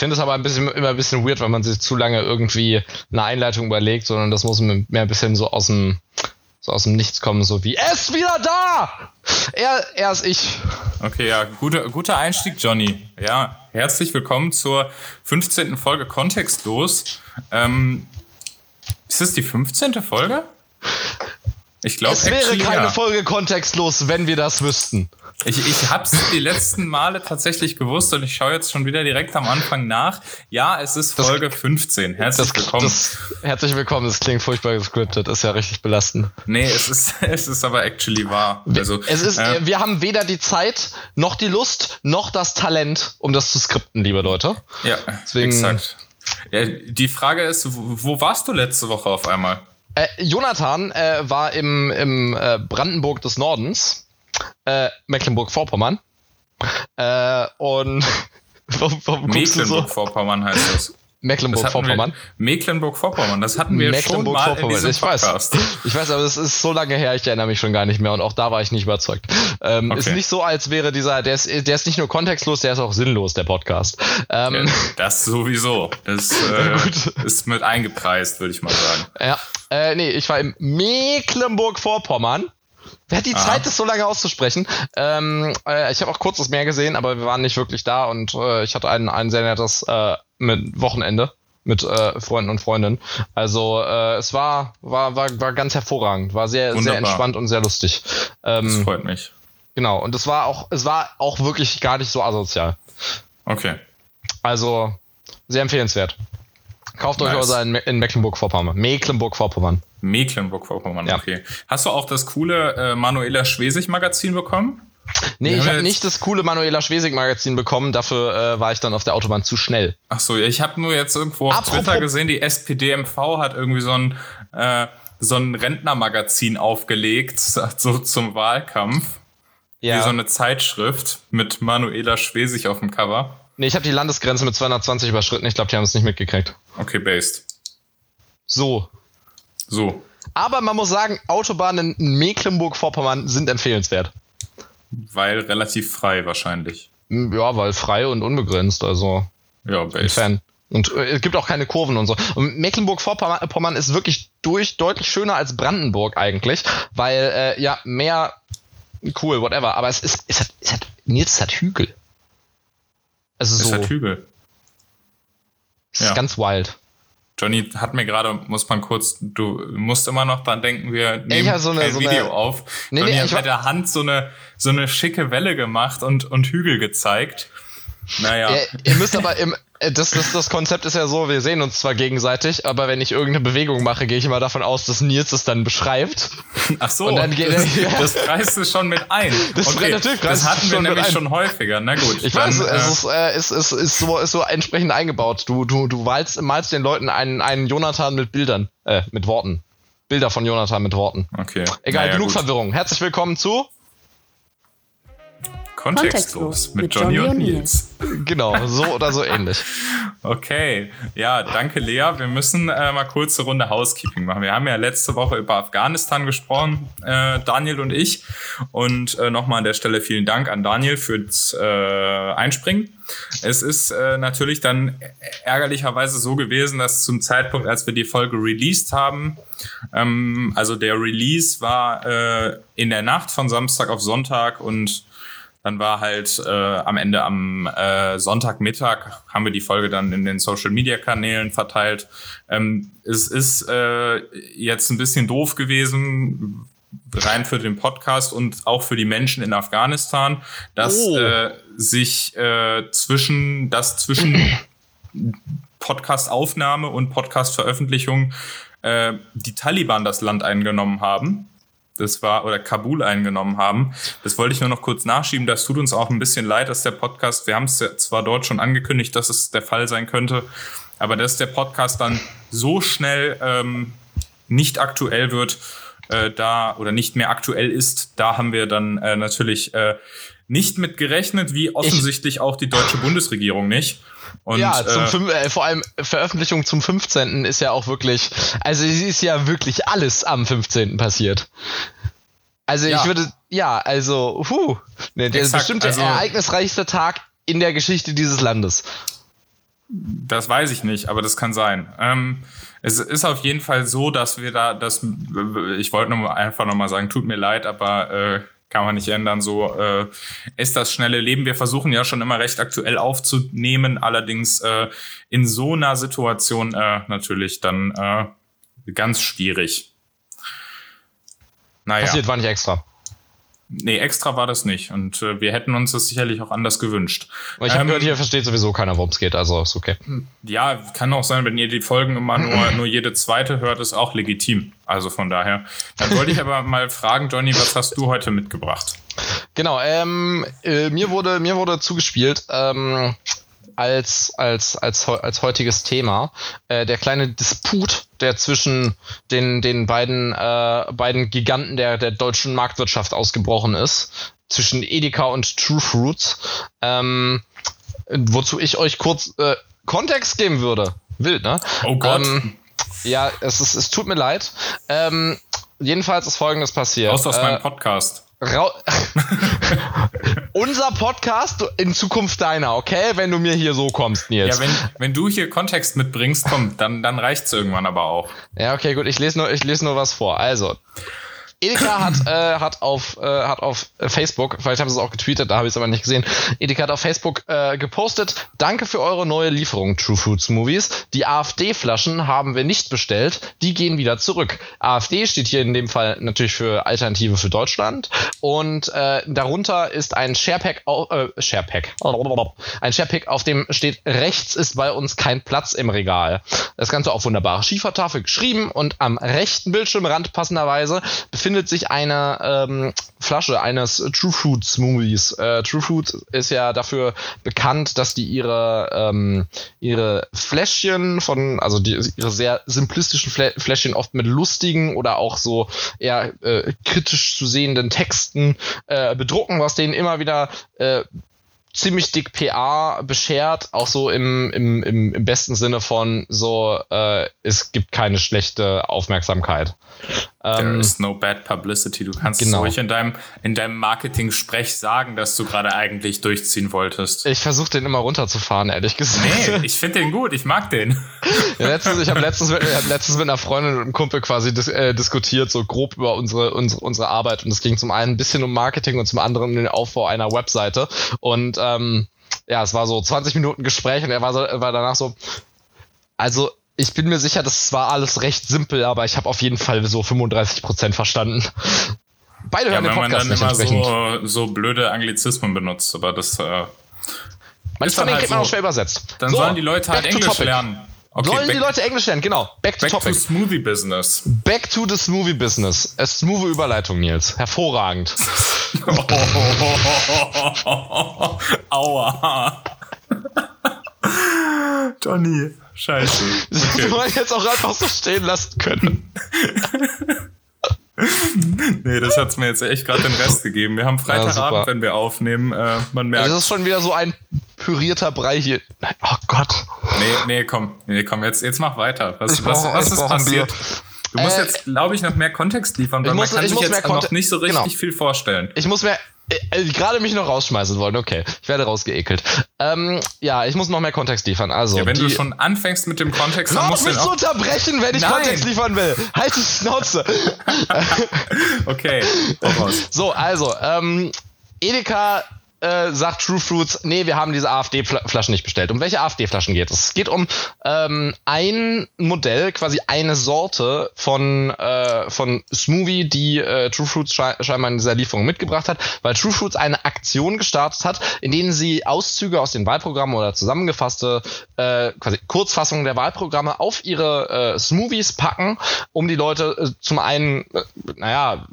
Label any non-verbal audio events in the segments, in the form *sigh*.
finde es aber ein bisschen, immer ein bisschen weird, wenn man sich zu lange irgendwie eine Einleitung überlegt, sondern das muss mehr ein bisschen so aus dem, so aus dem Nichts kommen, so wie, er ist wieder da! Er, er ist ich. Okay, ja, guter, guter Einstieg, Johnny. Ja, herzlich willkommen zur 15. Folge Kontextlos. Ähm, ist das die 15. Folge? Ich glaube, es wäre keine ja. Folge kontextlos, wenn wir das wüssten. Ich, ich hab's die letzten Male tatsächlich gewusst und ich schaue jetzt schon wieder direkt am Anfang nach. Ja, es ist Folge das, 15. Herzlich das, willkommen. Das, herzlich willkommen. Das klingt furchtbar gescriptet. Ist ja richtig belastend. Nee, es ist, *laughs* es ist aber actually wahr. Also, es ist, äh, wir haben weder die Zeit, noch die Lust, noch das Talent, um das zu skripten, liebe Leute. Ja, Deswegen, exakt. Ja, die Frage ist, wo warst du letzte Woche auf einmal? Äh, Jonathan äh, war im, im äh, Brandenburg des Nordens, äh, Mecklenburg-Vorpommern. Äh, und *laughs* Mecklenburg-Vorpommern heißt das. Mecklenburg-Vorpommern. Mecklenburg-Vorpommern, das hatten wir schon mal in diesem ich Podcast. Weiß, ich weiß, aber es ist so lange her, ich erinnere mich schon gar nicht mehr und auch da war ich nicht überzeugt. Ähm, okay. Ist nicht so, als wäre dieser, der ist, der ist nicht nur kontextlos, der ist auch sinnlos, der Podcast. Ähm, ja, das sowieso. Das *laughs* äh, ist mit eingepreist, würde ich mal sagen. Ja, äh, nee, ich war im Mecklenburg-Vorpommern. Wer hat die Aha. Zeit, das so lange auszusprechen? Ähm, äh, ich habe auch kurz das Meer gesehen, aber wir waren nicht wirklich da und äh, ich hatte ein, ein sehr nettes äh, mit Wochenende mit äh, Freunden und Freundinnen. Also äh, es war, war, war, war ganz hervorragend, war sehr, Wunderbar. sehr entspannt und sehr lustig. Ähm, das freut mich. Genau, und es war auch, es war auch wirklich gar nicht so asozial. Okay. Also sehr empfehlenswert. Kauft nice. euch also in, in Mecklenburg-Vorpommern. Mecklenburg-Vorpommern. Mecklenburg-Vorpommern, ja. okay. Hast du auch das coole äh, Manuela Schwesig-Magazin bekommen? Nee, ich habe nicht das coole Manuela Schwesig-Magazin bekommen, dafür äh, war ich dann auf der Autobahn zu schnell. Ach so, ich habe nur jetzt irgendwo auf Apropos Twitter gesehen, die SPDMV hat irgendwie so ein, äh, so ein Rentnermagazin aufgelegt, *laughs* so zum Wahlkampf. Ja. Wie so eine Zeitschrift mit Manuela Schwesig auf dem Cover. Nee, ich habe die Landesgrenze mit 220 überschritten. Ich glaube, die haben es nicht mitgekriegt. Okay, based. So. So. Aber man muss sagen, Autobahnen in Mecklenburg-Vorpommern sind empfehlenswert. Weil relativ frei wahrscheinlich. Ja, weil frei und unbegrenzt, also. Ja. Fan. Und äh, es gibt auch keine Kurven und so. Und Mecklenburg-Vorpommern ist wirklich durch deutlich schöner als Brandenburg eigentlich, weil äh, ja mehr cool, whatever. Aber es ist, es hat, es hat, Nils hat Hügel. Also so. Ist halt Hügel. Das ja. ist ganz wild. Johnny hat mir gerade, muss man kurz, du musst immer noch dran denken, wir nehmen ja, so eine, kein so Video eine, auf. Nee, Johnny nee, hat mit der Hand so eine, so eine schicke Welle gemacht und, und Hügel gezeigt. Naja. Ihr, ihr müsst aber im, äh, das, das, das Konzept ist ja so, wir sehen uns zwar gegenseitig, aber wenn ich irgendeine Bewegung mache, gehe ich immer davon aus, dass Nils es dann beschreibt. *laughs* Ach so, und dann geht das, er, *laughs* ja. das preist du schon mit ein. *laughs* Das, okay, natürlich das hatten wir nämlich schon häufiger. Na gut. Ich dann, weiß, äh, es, ist, äh, es, ist, ist, so, ist so entsprechend eingebaut. Du, du, du malst, malst den Leuten einen, einen Jonathan mit Bildern, äh, mit Worten. Bilder von Jonathan mit Worten. Okay. Egal, naja, genug gut. Verwirrung. Herzlich willkommen zu Kontextlos, mit, mit Johnny, Johnny und Nils. Genau, so oder so ähnlich. *laughs* Okay, ja, danke Lea. Wir müssen äh, mal kurze Runde Housekeeping machen. Wir haben ja letzte Woche über Afghanistan gesprochen, äh, Daniel und ich. Und äh, nochmal an der Stelle vielen Dank an Daniel fürs äh, Einspringen. Es ist äh, natürlich dann ärgerlicherweise so gewesen, dass zum Zeitpunkt, als wir die Folge released haben, ähm, also der Release war äh, in der Nacht von Samstag auf Sonntag und dann war halt äh, am Ende am äh, Sonntagmittag haben wir die Folge dann in den Social Media Kanälen verteilt. Ähm, es ist äh, jetzt ein bisschen doof gewesen, rein für den Podcast und auch für die Menschen in Afghanistan, dass oh. äh, sich äh, zwischen das zwischen *clears throat* Podcast-Aufnahme und Podcast-Veröffentlichung äh, die Taliban das Land eingenommen haben das war, oder Kabul eingenommen haben. Das wollte ich nur noch kurz nachschieben. Das tut uns auch ein bisschen leid, dass der Podcast, wir haben es ja zwar dort schon angekündigt, dass es der Fall sein könnte, aber dass der Podcast dann so schnell ähm, nicht aktuell wird, äh, da oder nicht mehr aktuell ist, da haben wir dann äh, natürlich äh, nicht mit gerechnet, wie offensichtlich ich auch die deutsche Bundesregierung nicht. Und, ja, zum äh, äh, vor allem Veröffentlichung zum 15. ist ja auch wirklich, also es ist ja wirklich alles am 15. passiert. Also ja. ich würde, ja, also, huh, ne, der Exakt, ist bestimmt der also, ereignisreichste Tag in der Geschichte dieses Landes. Das weiß ich nicht, aber das kann sein. Ähm, es ist auf jeden Fall so, dass wir da, das, ich wollte nur einfach nochmal sagen, tut mir leid, aber äh, kann man nicht ändern. So äh, ist das schnelle Leben. Wir versuchen ja schon immer recht aktuell aufzunehmen, allerdings äh, in so einer Situation äh, natürlich dann äh, ganz schwierig. Naja. Passiert war nicht extra. Nee, extra war das nicht. Und äh, wir hätten uns das sicherlich auch anders gewünscht. Aber ich habe ähm, gehört, hier versteht sowieso keiner, worum es geht, also ist okay. Ja, kann auch sein, wenn ihr die Folgen immer nur, *clears throat* nur jede zweite hört, ist auch legitim. Also von daher. Dann wollte ich aber mal fragen, Johnny, was hast du heute mitgebracht? Genau, ähm, äh, mir wurde mir wurde zugespielt ähm, als als als als heutiges Thema äh, der kleine Disput, der zwischen den den beiden äh, beiden Giganten der der deutschen Marktwirtschaft ausgebrochen ist, zwischen Edeka und True Fruits, ähm, wozu ich euch kurz äh, Kontext geben würde. Wild, ne? Oh Gott. Ähm, ja, es, ist, es tut mir leid. Ähm, jedenfalls ist Folgendes passiert. Raus aus äh, meinem Podcast. *laughs* *laughs* Unser Podcast in Zukunft deiner, okay? Wenn du mir hier so kommst, Nils. Ja, wenn, wenn du hier Kontext mitbringst, komm, dann, dann reicht's irgendwann aber auch. Ja, okay, gut. Ich lese nur, ich lese nur was vor. Also, Edeka hat, äh, hat, auf, äh, hat auf Facebook, vielleicht haben sie es auch getweetet, da habe ich es aber nicht gesehen. Edeka hat auf Facebook äh, gepostet, danke für eure neue Lieferung, True Fruits Movies. Die AfD-Flaschen haben wir nicht bestellt, die gehen wieder zurück. AfD steht hier in dem Fall natürlich für Alternative für Deutschland. Und äh, darunter ist ein Sharepack, äh, Sharepack, ein Sharepack, auf dem steht, rechts ist bei uns kein Platz im Regal. Das Ganze auf wunderbare Schiefertafel geschrieben und am rechten Bildschirmrand passenderweise befindet befindet sich eine ähm, Flasche eines True Fruit Smoothies. Äh, True Fruit ist ja dafür bekannt, dass die ihre ähm, ihre Fläschchen von, also die, ihre sehr simplistischen Flä Fläschchen oft mit lustigen oder auch so eher äh, kritisch zu sehenden Texten äh, bedrucken, was denen immer wieder äh, ziemlich dick PA beschert, auch so im, im, im, im besten Sinne von so, äh, es gibt keine schlechte Aufmerksamkeit. There ähm, is no bad publicity. Du kannst genau. ruhig in deinem, in deinem Marketing-Sprech sagen, dass du gerade eigentlich durchziehen wolltest. Ich versuche den immer runterzufahren, ehrlich gesagt. Nee, *laughs* ich finde den gut, ich mag den. Ja, letztens, ich habe letztens, mit, hab letztens mit einer Freundin und einem Kumpel quasi dis, äh, diskutiert, so grob über unsere, unsere, unsere Arbeit. Und es ging zum einen ein bisschen um Marketing und zum anderen um den Aufbau einer Webseite. Und ähm, ja, es war so 20 Minuten Gespräch und er war, so, war danach so, also ich bin mir sicher, das war alles recht simpel, aber ich habe auf jeden Fall so 35 Prozent verstanden. Beide ja, hören den Podcast nicht entsprechend. So, so blöde Anglizismen benutzt, aber das äh, von denen kriegt man auch schwer übersetzt. Dann so, sollen die Leute halt Englisch lernen. Okay, Sollen die Leute Englisch lernen, genau. Back to back topic. to Smoothie Business. Back to the Smoothie Business. A smooth Überleitung, Nils. Hervorragend. *laughs* *laughs* Aua. Johnny. Scheiße. Das okay. hätte man jetzt auch einfach so stehen lassen können. *laughs* nee, das hat's mir jetzt echt gerade den Rest gegeben. Wir haben Freitagabend, ja, wenn wir aufnehmen. Äh, man merkt. Das ist schon wieder so ein pürierter Brei hier. Oh Gott. Nee, nee, komm. Nee, komm, jetzt, jetzt mach weiter. Was, was, was ist passiert? Du musst äh, jetzt, glaube ich, noch mehr Kontext liefern, weil muss, man kann sich jetzt noch nicht so richtig genau. viel vorstellen. Ich muss mehr äh, gerade mich noch rausschmeißen wollen, okay. Ich werde rausgeekelt. Ähm, ja, ich muss noch mehr Kontext liefern. Also, ja, wenn du schon anfängst mit dem Kontext, dann musst du mich zu unterbrechen, wenn ich Nein. Kontext liefern will. Halt die Schnauze. *laughs* okay, So, also, ähm, Edeka äh, sagt True Fruits, nee, wir haben diese AfD-Flaschen nicht bestellt. Um welche AfD-Flaschen geht es? Es geht um ähm, ein Modell, quasi eine Sorte von, äh, von Smoothie, die äh, True Fruits sche scheinbar in dieser Lieferung mitgebracht hat, weil True Fruits eine Aktion gestartet hat, in denen sie Auszüge aus den Wahlprogrammen oder zusammengefasste äh, quasi Kurzfassungen der Wahlprogramme auf ihre äh, Smoothies packen, um die Leute äh, zum einen, äh, naja,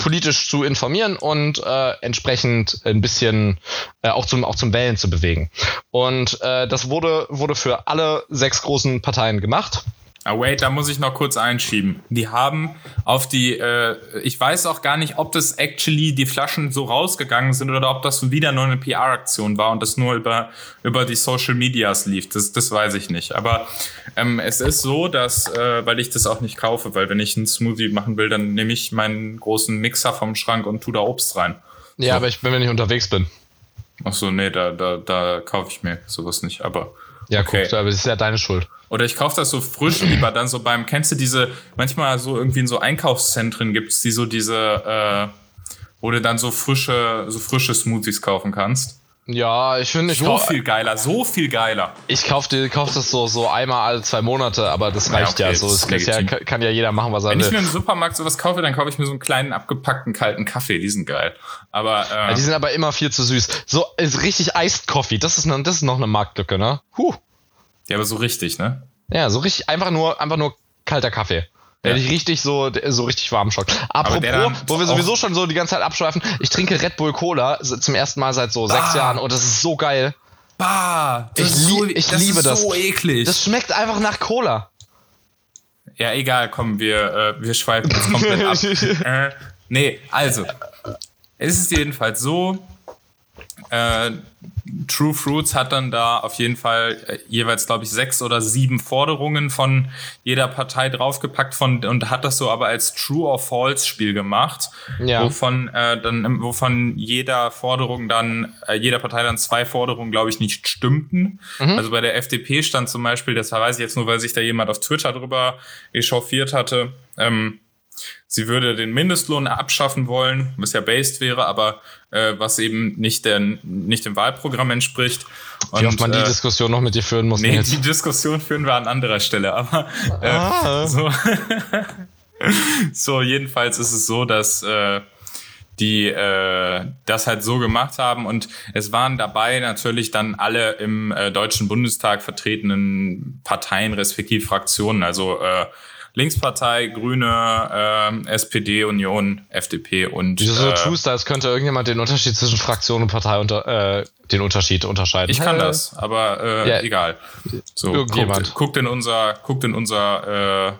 politisch zu informieren und äh, entsprechend ein bisschen äh, auch zum auch zum Wählen zu bewegen. Und äh, das wurde wurde für alle sechs großen Parteien gemacht. Ah, wait, da muss ich noch kurz einschieben. Die haben auf die, äh, ich weiß auch gar nicht, ob das actually die Flaschen so rausgegangen sind oder ob das wieder nur eine PR-Aktion war und das nur über, über die Social Medias lief. Das, das weiß ich nicht. Aber ähm, es ist so, dass, äh, weil ich das auch nicht kaufe, weil wenn ich einen Smoothie machen will, dann nehme ich meinen großen Mixer vom Schrank und tu da Obst rein. Ja, so. aber ich wenn ich unterwegs bin. Ach so, nee, da, da, da kaufe ich mir sowas nicht. Aber Ja, okay. guck, aber das ist ja deine Schuld. Oder ich kaufe das so frisch lieber dann so beim, kennst du diese, manchmal so irgendwie in so Einkaufszentren gibt's die so diese, äh, wo du dann so frische, so frische Smoothies kaufen kannst. Ja, ich finde, so viel geiler, so viel geiler. Ich kaufe kauf das so, so einmal alle zwei Monate, aber das reicht ja. Okay, ja. So, das, das ja, kann ja jeder machen, was er will. Wenn ich mir im Supermarkt sowas kaufe, dann kaufe ich mir so einen kleinen abgepackten kalten Kaffee. Die sind geil. Aber äh, ja, die sind aber immer viel zu süß. So ist richtig Iced Coffee. Das ist, ne, das ist noch eine Marktlücke, ne? Huh. Ja, aber so richtig, ne? Ja, so richtig einfach nur, einfach nur kalter Kaffee. Der ja. dich richtig so, so richtig warm schockt. Apropos, wo wir sowieso schon so die ganze Zeit abschweifen, ich trinke Red Bull Cola zum ersten Mal seit so bah. sechs Jahren und das ist so geil. Bah, ich, li so, ich das liebe das. so eklig. Das schmeckt einfach nach Cola. Ja, egal, komm, wir, äh, wir schweifen jetzt komplett ab. *laughs* äh, nee, also, es ist jedenfalls so, äh, True Fruits hat dann da auf jeden Fall äh, jeweils, glaube ich, sechs oder sieben Forderungen von jeder Partei draufgepackt von, und hat das so aber als True or False Spiel gemacht, ja. wovon äh, dann, wovon jeder Forderung dann, äh, jeder Partei dann zwei Forderungen, glaube ich, nicht stimmten. Mhm. Also bei der FDP stand zum Beispiel, das weiß ich jetzt nur, weil sich da jemand auf Twitter drüber echauffiert hatte, ähm, sie würde den Mindestlohn abschaffen wollen, was ja based wäre, aber äh, was eben nicht, der, nicht dem Wahlprogramm entspricht. Und, Wie oft man die äh, Diskussion noch mit dir führen muss. Nee, jetzt. die Diskussion führen wir an anderer Stelle, aber äh, ah. so, *laughs* so jedenfalls ist es so, dass äh, die äh, das halt so gemacht haben und es waren dabei natürlich dann alle im äh, Deutschen Bundestag vertretenen Parteien respektive Fraktionen, also äh, Linkspartei, Grüne, äh, SPD, Union, FDP und. Wieso so äh, tust, als könnte irgendjemand den Unterschied zwischen Fraktion und Partei unter, äh, den Unterschied unterscheiden. Ich kann äh, das, aber äh, ja, egal. So, irgendjemand. Guckt, guckt in unser, guckt in unser äh,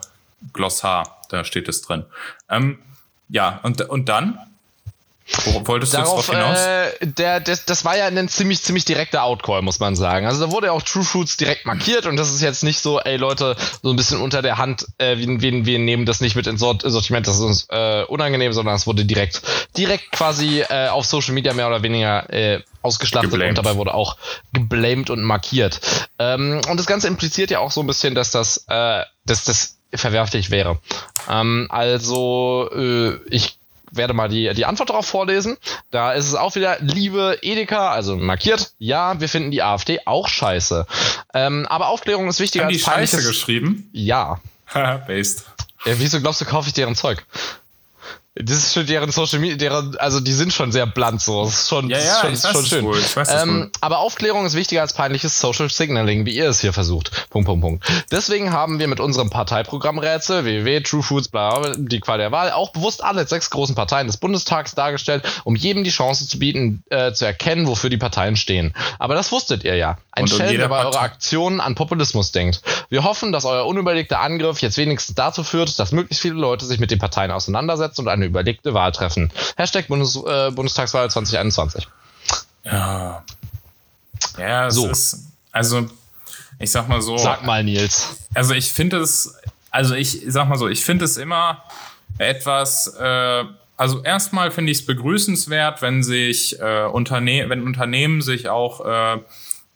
Glossar, da steht es drin. Ähm, ja, und, und dann? Worauf wolltest du Darauf, jetzt hinaus? Äh, der, das, das war ja ein ziemlich, ziemlich direkter Outcall, muss man sagen. Also da wurde ja auch True Fruits direkt markiert und das ist jetzt nicht so, ey Leute, so ein bisschen unter der Hand, äh, wir, wir, wir nehmen das nicht mit ins Sortiment, das ist uns äh, unangenehm, sondern es wurde direkt, direkt quasi äh, auf Social Media mehr oder weniger äh, ausgeschlachtet geblamed. und dabei wurde auch geblamed und markiert. Ähm, und das Ganze impliziert ja auch so ein bisschen, dass das, äh, dass das verwerflich wäre. Ähm, also äh, ich werde mal die, die Antwort darauf vorlesen. Da ist es auch wieder, liebe Edeka, also markiert, ja, wir finden die AfD auch scheiße. Ähm, aber Aufklärung ist wichtiger Haben als die Scheiße geschrieben? Ja. *laughs* Based. Ja, wieso glaubst du, kaufe ich deren Zeug? Das ist schon deren Social Media, deren, also die sind schon sehr blunt so. Das ist schon, ja, ja, schon, ist schon schön. Ich weiß ähm, aber Aufklärung ist wichtiger als peinliches Social Signaling, wie ihr es hier versucht. Punkt, Punkt, Punkt. Deswegen haben wir mit unserem Parteiprogrammrätsel www, True Foods, bla, die Qual der Wahl, auch bewusst alle sechs großen Parteien des Bundestags dargestellt, um jedem die Chance zu bieten, äh, zu erkennen, wofür die Parteien stehen. Aber das wusstet ihr ja. Ein Schelm, der bei eurer Aktionen an Populismus denkt. Wir hoffen, dass euer unüberlegter Angriff jetzt wenigstens dazu führt, dass möglichst viele Leute sich mit den Parteien auseinandersetzen und eine überlegte Wahl treffen. Hashtag Bundes, äh, Bundestagswahl 2021. Ja. Ja, es so. ist, also, ich sag mal so. Sag mal, Nils. Also, ich finde es, also ich sag mal so, ich finde es immer etwas, äh, also erstmal finde ich es begrüßenswert, wenn sich äh, Unterne wenn Unternehmen sich auch äh,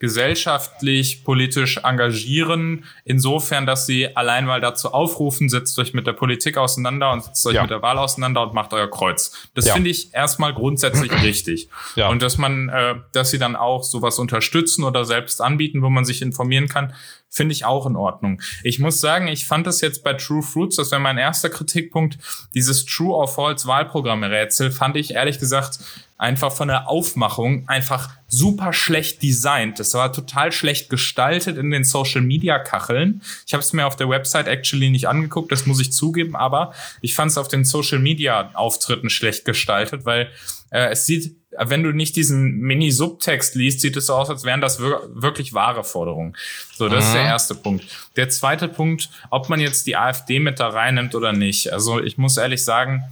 gesellschaftlich, politisch engagieren, insofern, dass sie allein mal dazu aufrufen, setzt euch mit der Politik auseinander und setzt euch ja. mit der Wahl auseinander und macht euer Kreuz. Das ja. finde ich erstmal grundsätzlich *clears throat* richtig. Ja. Und dass man, äh, dass sie dann auch sowas unterstützen oder selbst anbieten, wo man sich informieren kann, finde ich auch in Ordnung. Ich muss sagen, ich fand das jetzt bei True Fruits, das wäre mein erster Kritikpunkt, dieses True or False Wahlprogramme-Rätsel, fand ich ehrlich gesagt einfach von der Aufmachung einfach super schlecht designt. Das war total schlecht gestaltet in den Social Media Kacheln. Ich habe es mir auf der Website actually nicht angeguckt, das muss ich zugeben, aber ich fand es auf den Social Media Auftritten schlecht gestaltet, weil äh, es sieht wenn du nicht diesen Mini-Subtext liest, sieht es so aus, als wären das wir wirklich wahre Forderungen. So, das mhm. ist der mhm. erste Punkt. Der zweite Punkt, ob man jetzt die AfD mit da reinnimmt oder nicht. Also ich muss ehrlich sagen,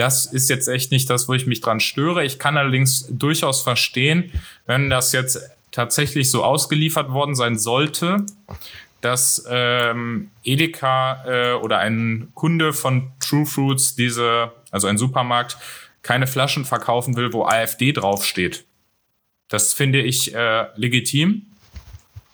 das ist jetzt echt nicht das, wo ich mich dran störe. Ich kann allerdings durchaus verstehen, wenn das jetzt tatsächlich so ausgeliefert worden sein sollte, dass ähm, Edeka äh, oder ein Kunde von True Fruits diese, also ein Supermarkt, keine Flaschen verkaufen will, wo AfD draufsteht. Das finde ich äh, legitim.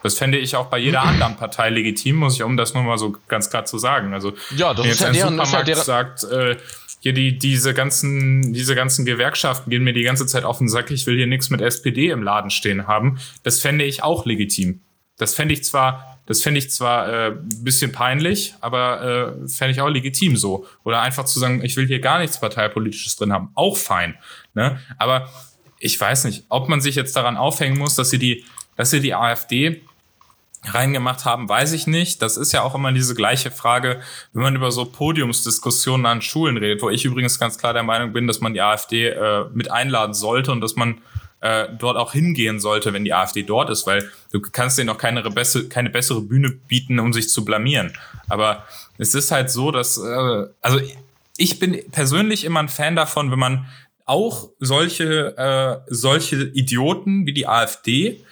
Das fände ich auch bei jeder *clears throat* anderen Partei legitim, muss ich um das nur mal so ganz klar zu sagen. Also ja, das wenn ist jetzt ja ein deren, Supermarkt ist ja sagt, äh, hier die, diese ganzen, diese ganzen Gewerkschaften gehen mir die ganze Zeit auf den Sack, ich will hier nichts mit SPD im Laden stehen haben. Das fände ich auch legitim. Das fände ich zwar, das fände ich zwar äh, bisschen peinlich, aber äh, fände ich auch legitim so. Oder einfach zu sagen, ich will hier gar nichts Parteipolitisches drin haben. Auch fein. Ne? Aber ich weiß nicht, ob man sich jetzt daran aufhängen muss, dass sie die, dass sie die AfD reingemacht haben, weiß ich nicht. Das ist ja auch immer diese gleiche Frage, wenn man über so Podiumsdiskussionen an Schulen redet, wo ich übrigens ganz klar der Meinung bin, dass man die AfD äh, mit einladen sollte und dass man äh, dort auch hingehen sollte, wenn die AfD dort ist, weil du kannst denen auch keine, keine bessere Bühne bieten, um sich zu blamieren. Aber es ist halt so, dass, äh, also ich bin persönlich immer ein Fan davon, wenn man auch solche, äh, solche Idioten wie die AfD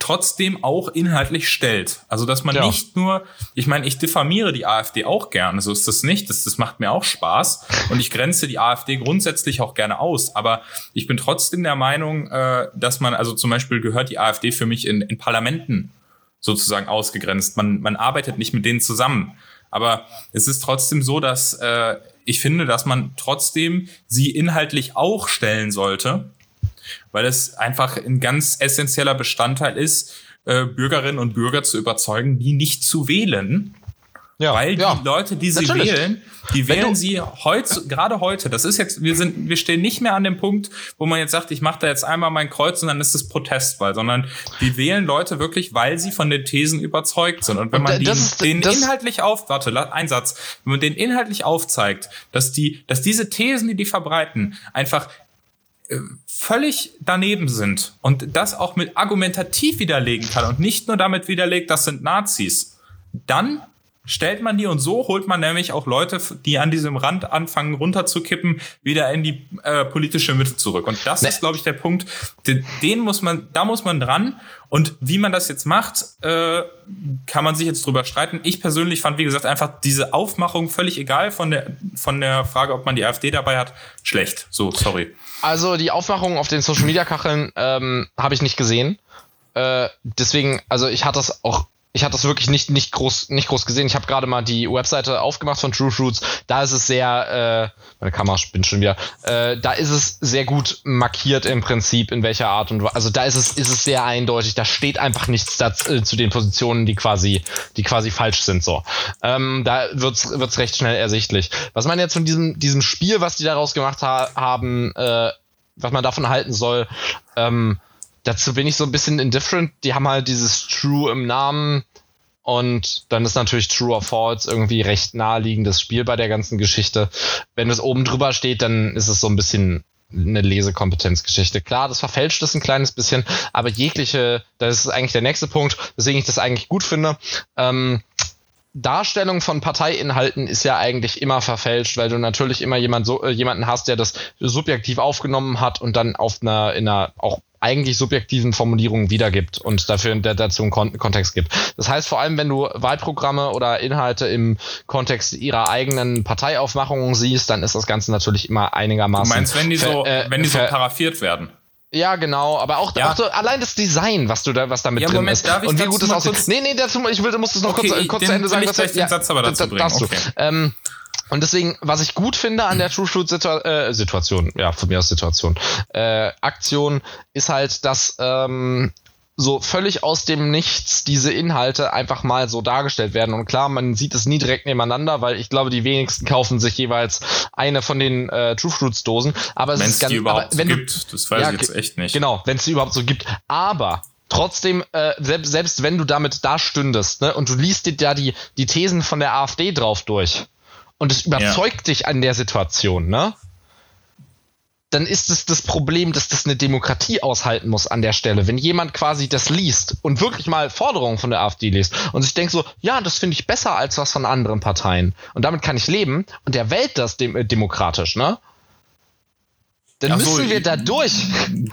trotzdem auch inhaltlich stellt. Also dass man ja. nicht nur, ich meine, ich diffamiere die AfD auch gerne, so ist das nicht, das, das macht mir auch Spaß und ich grenze die AfD grundsätzlich auch gerne aus, aber ich bin trotzdem der Meinung, äh, dass man, also zum Beispiel gehört die AfD für mich in, in Parlamenten sozusagen ausgegrenzt. Man, man arbeitet nicht mit denen zusammen. Aber es ist trotzdem so, dass äh, ich finde, dass man trotzdem sie inhaltlich auch stellen sollte weil es einfach ein ganz essentieller Bestandteil ist, äh, Bürgerinnen und Bürger zu überzeugen, die nicht zu wählen. Ja, weil die ja, Leute, die sie natürlich. wählen, die wählen sie heute, gerade heute. Das ist jetzt, wir sind, wir stehen nicht mehr an dem Punkt, wo man jetzt sagt, ich mache da jetzt einmal mein Kreuz und dann ist es Protestwahl, sondern die wählen Leute wirklich, weil sie von den Thesen überzeugt sind. Und wenn man die, ist, den inhaltlich auf, warte, ein Satz, wenn man den inhaltlich aufzeigt, dass die, dass diese Thesen, die die verbreiten, einfach äh, völlig daneben sind und das auch mit argumentativ widerlegen kann und nicht nur damit widerlegt, das sind Nazis, dann stellt man die und so holt man nämlich auch Leute, die an diesem Rand anfangen runterzukippen, wieder in die äh, politische Mitte zurück. Und das ne. ist, glaube ich, der Punkt, den, den, muss man, da muss man dran. Und wie man das jetzt macht, äh, kann man sich jetzt drüber streiten. Ich persönlich fand, wie gesagt, einfach diese Aufmachung völlig egal von der, von der Frage, ob man die AfD dabei hat, schlecht. So, sorry. Also die Aufmachung auf den Social Media Kacheln ähm, habe ich nicht gesehen. Äh, deswegen, also ich hatte das auch, ich hatte das wirklich nicht nicht groß nicht groß gesehen. Ich habe gerade mal die Webseite aufgemacht von True Fruits. Da ist es sehr, äh, meine Kamera spinnt schon wieder. Äh, da ist es sehr gut markiert im Prinzip in welcher Art und also da ist es ist es sehr eindeutig. Da steht einfach nichts dazu, äh, zu den Positionen, die quasi die quasi falsch sind. So, ähm, da wird's wird's recht schnell ersichtlich. Was man jetzt von diesem diesem Spiel, was die daraus gemacht ha haben, äh, was man davon halten soll. Ähm, dazu bin ich so ein bisschen indifferent. Die haben halt dieses True im Namen und dann ist natürlich True or False irgendwie recht naheliegendes Spiel bei der ganzen Geschichte. Wenn es oben drüber steht, dann ist es so ein bisschen eine Lesekompetenzgeschichte. Klar, das verfälscht es ein kleines bisschen, aber jegliche, das ist eigentlich der nächste Punkt, weswegen ich das eigentlich gut finde. Ähm, Darstellung von Parteiinhalten ist ja eigentlich immer verfälscht, weil du natürlich immer jemand so, äh, jemanden hast, der das subjektiv aufgenommen hat und dann auf einer, in einer auch eigentlich subjektiven Formulierung wiedergibt und dafür dazu einen Kon Kontext gibt. Das heißt, vor allem, wenn du Wahlprogramme oder Inhalte im Kontext ihrer eigenen Parteiaufmachungen siehst, dann ist das Ganze natürlich immer einigermaßen. Du meinst, wenn die so, äh, wenn die so paraffiert werden? Ja, genau, aber auch, ja. auch so, allein das Design, was du da, was da mit ja, drin Moment, ist. Darf ich und wie gut das aussieht. Nee, nee, dazu, ich will, muss das noch okay, kurz, kurz zu Ende sagen. Ich gleich den ja, Satz aber dazu bringen. Okay. Ähm, und deswegen, was ich gut finde an der True Shoot Situa äh, Situation, ja, von mir aus Situation, äh, Aktion, ist halt, dass ähm, so völlig aus dem Nichts diese Inhalte einfach mal so dargestellt werden. Und klar, man sieht es nie direkt nebeneinander, weil ich glaube, die wenigsten kaufen sich jeweils eine von den äh, True Fruits Dosen. Aber es Wenn's ist ganz, die überhaupt wenn so gibt, du, das weiß ja, ich jetzt echt nicht. Genau, wenn es die überhaupt so gibt. Aber trotzdem, äh, selbst, selbst wenn du damit da stündest, ne, und du liest dir da die, die Thesen von der AfD drauf durch und es überzeugt ja. dich an der Situation, ne? dann ist es das Problem, dass das eine Demokratie aushalten muss an der Stelle. Wenn jemand quasi das liest und wirklich mal Forderungen von der AfD liest und sich denkt so, ja, das finde ich besser als was von anderen Parteien und damit kann ich leben und der wählt das dem, äh, demokratisch, ne? Dann so, müssen wir da durch.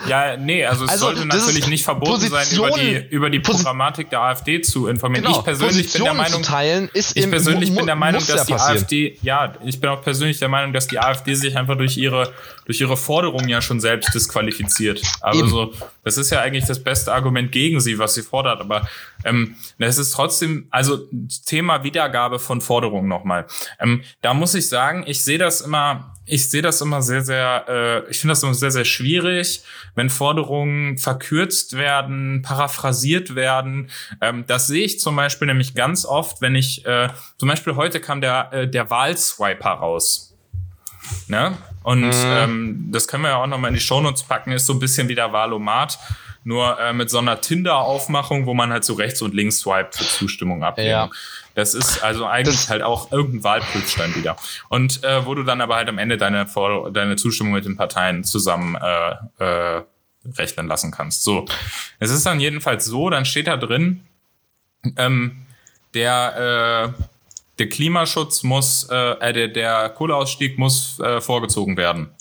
Ja, nee, also es also, sollte natürlich nicht verboten Position, sein, über die, über die Programmatik der AfD zu informieren. Genau, ich persönlich bin der Meinung, teilen ist ich persönlich bin der Meinung, dass die passieren. AfD, ja, ich bin auch persönlich der Meinung, dass die AfD sich einfach durch ihre durch ihre Forderungen ja schon selbst disqualifiziert. Also das ist ja eigentlich das beste Argument gegen sie, was sie fordert. Aber ähm, es ist trotzdem, also Thema Wiedergabe von Forderungen nochmal. Ähm, da muss ich sagen, ich sehe das immer, ich sehe das immer sehr, sehr, äh, ich finde das immer sehr, sehr schwierig, wenn Forderungen verkürzt werden, paraphrasiert werden. Ähm, das sehe ich zum Beispiel nämlich ganz oft, wenn ich, äh, zum Beispiel heute kam der, äh, der Wahlswiper raus. Ne? Und mhm. ähm, das können wir ja auch nochmal in die Shownotes packen, ist so ein bisschen wie der Wahlomat nur äh, mit so einer Tinder-Aufmachung, wo man halt so rechts und links swipet für Zustimmung abgeben. Ja. Das ist also eigentlich das halt auch irgendein Wahlprüfstein wieder. Und äh, wo du dann aber halt am Ende deine, deine Zustimmung mit den Parteien zusammen äh, äh, rechnen lassen kannst. So. Es ist dann jedenfalls so, dann steht da drin, ähm, der, äh, der Klimaschutz muss, äh, äh der, der Kohleausstieg muss äh, vorgezogen werden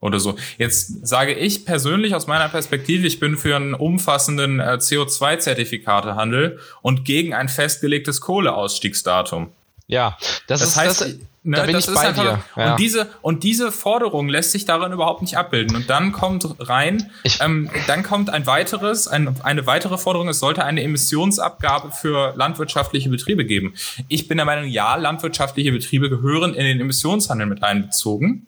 oder so. Jetzt sage ich persönlich aus meiner Perspektive, ich bin für einen umfassenden äh, CO2-Zertifikatehandel und gegen ein festgelegtes Kohleausstiegsdatum. Ja, das, das ist heißt, das, ne, da bin das ich bei einfach, dir. Ja. Und diese und diese Forderung lässt sich darin überhaupt nicht abbilden. Und dann kommt rein, ähm, dann kommt ein weiteres, ein, eine weitere Forderung. Es sollte eine Emissionsabgabe für landwirtschaftliche Betriebe geben. Ich bin der Meinung, ja, landwirtschaftliche Betriebe gehören in den Emissionshandel mit einbezogen.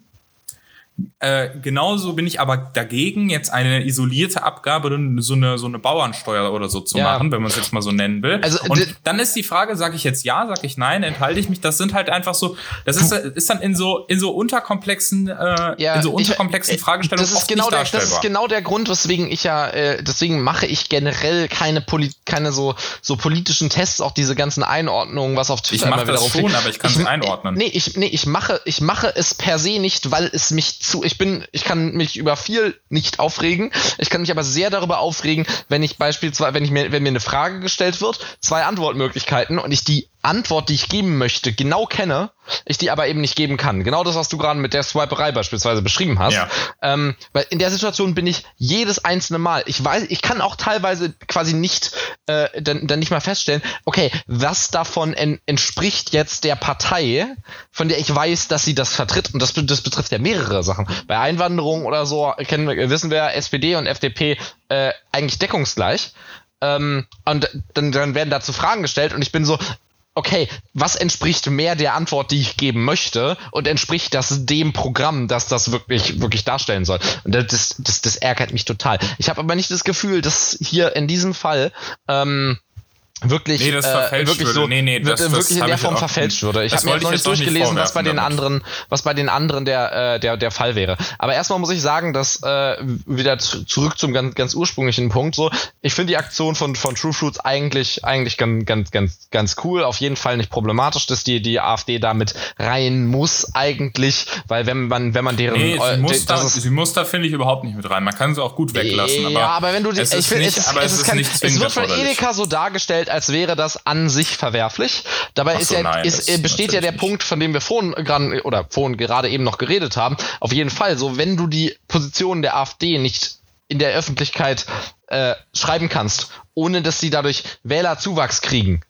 Äh, genauso bin ich aber dagegen, jetzt eine isolierte Abgabe, so eine, so eine Bauernsteuer oder so zu ja. machen, wenn man es jetzt mal so nennen will. Also, und dann ist die Frage, sage ich jetzt ja, sage ich nein, enthalte ich mich? Das sind halt einfach so, das ist, ist dann in so, in so unterkomplexen, äh, ja, in so unterkomplexen ich, äh, Fragestellungen das ist genau der, Das ist genau der Grund, weswegen ich ja, äh, deswegen mache ich generell keine, Poli keine so, so politischen Tests, auch diese ganzen Einordnungen, was auf Twitter ich immer wieder das schon, aber ich kann es einordnen. Nee, ich, nee, ich mache, ich mache es per se nicht, weil es mich zu, ich bin, ich kann mich über viel nicht aufregen. Ich kann mich aber sehr darüber aufregen, wenn ich beispielsweise, wenn ich mir, wenn mir eine Frage gestellt wird, zwei Antwortmöglichkeiten und ich die Antwort, die ich geben möchte, genau kenne, ich die aber eben nicht geben kann. Genau das, was du gerade mit der Swiperei beispielsweise beschrieben hast. Ja. Ähm, weil in der Situation bin ich jedes einzelne Mal. Ich weiß, ich kann auch teilweise quasi nicht äh, dann, dann nicht mal feststellen, okay, was davon en, entspricht jetzt der Partei, von der ich weiß, dass sie das vertritt. Und das, das betrifft ja mehrere Sachen. Bei Einwanderung oder so kennen, wissen wir, SPD und FDP äh, eigentlich deckungsgleich. Ähm, und dann, dann werden dazu Fragen gestellt und ich bin so, okay, was entspricht mehr der Antwort, die ich geben möchte und entspricht das dem Programm, das das wirklich, wirklich darstellen soll. Und das, das, das ärgert mich total. Ich habe aber nicht das Gefühl, dass hier in diesem Fall ähm, wirklich, nee, das äh, wirklich würde. so nee, nee, das, wirklich das in der Form verfälscht würde. Ich habe mir jetzt noch nicht durchgelesen, was bei den damit. anderen, was bei den anderen der, äh, der, der Fall wäre. Aber erstmal muss ich sagen, dass äh, wieder zurück zum ganz, ganz ursprünglichen Punkt so, ich finde die Aktion von, von True Fruits eigentlich, eigentlich ganz, ganz, ganz, ganz cool. Auf jeden Fall nicht problematisch, dass die, die AfD damit rein muss eigentlich, weil wenn man, wenn man deren, nee, sie, äh, muss da, ist, sie muss da finde ich überhaupt nicht mit rein. Man kann sie auch gut weglassen. Aber ja, aber wenn du die, es ich finde, es, es, es, es, es wird von Edeka so dargestellt, als wäre das an sich verwerflich. Dabei so, ist ja, nein, ist, besteht ja der nicht. Punkt, von dem wir vorhin gerade oder vorhin gerade eben noch geredet haben. Auf jeden Fall, so wenn du die Position der AfD nicht in der Öffentlichkeit äh, schreiben kannst, ohne dass sie dadurch Wählerzuwachs kriegen,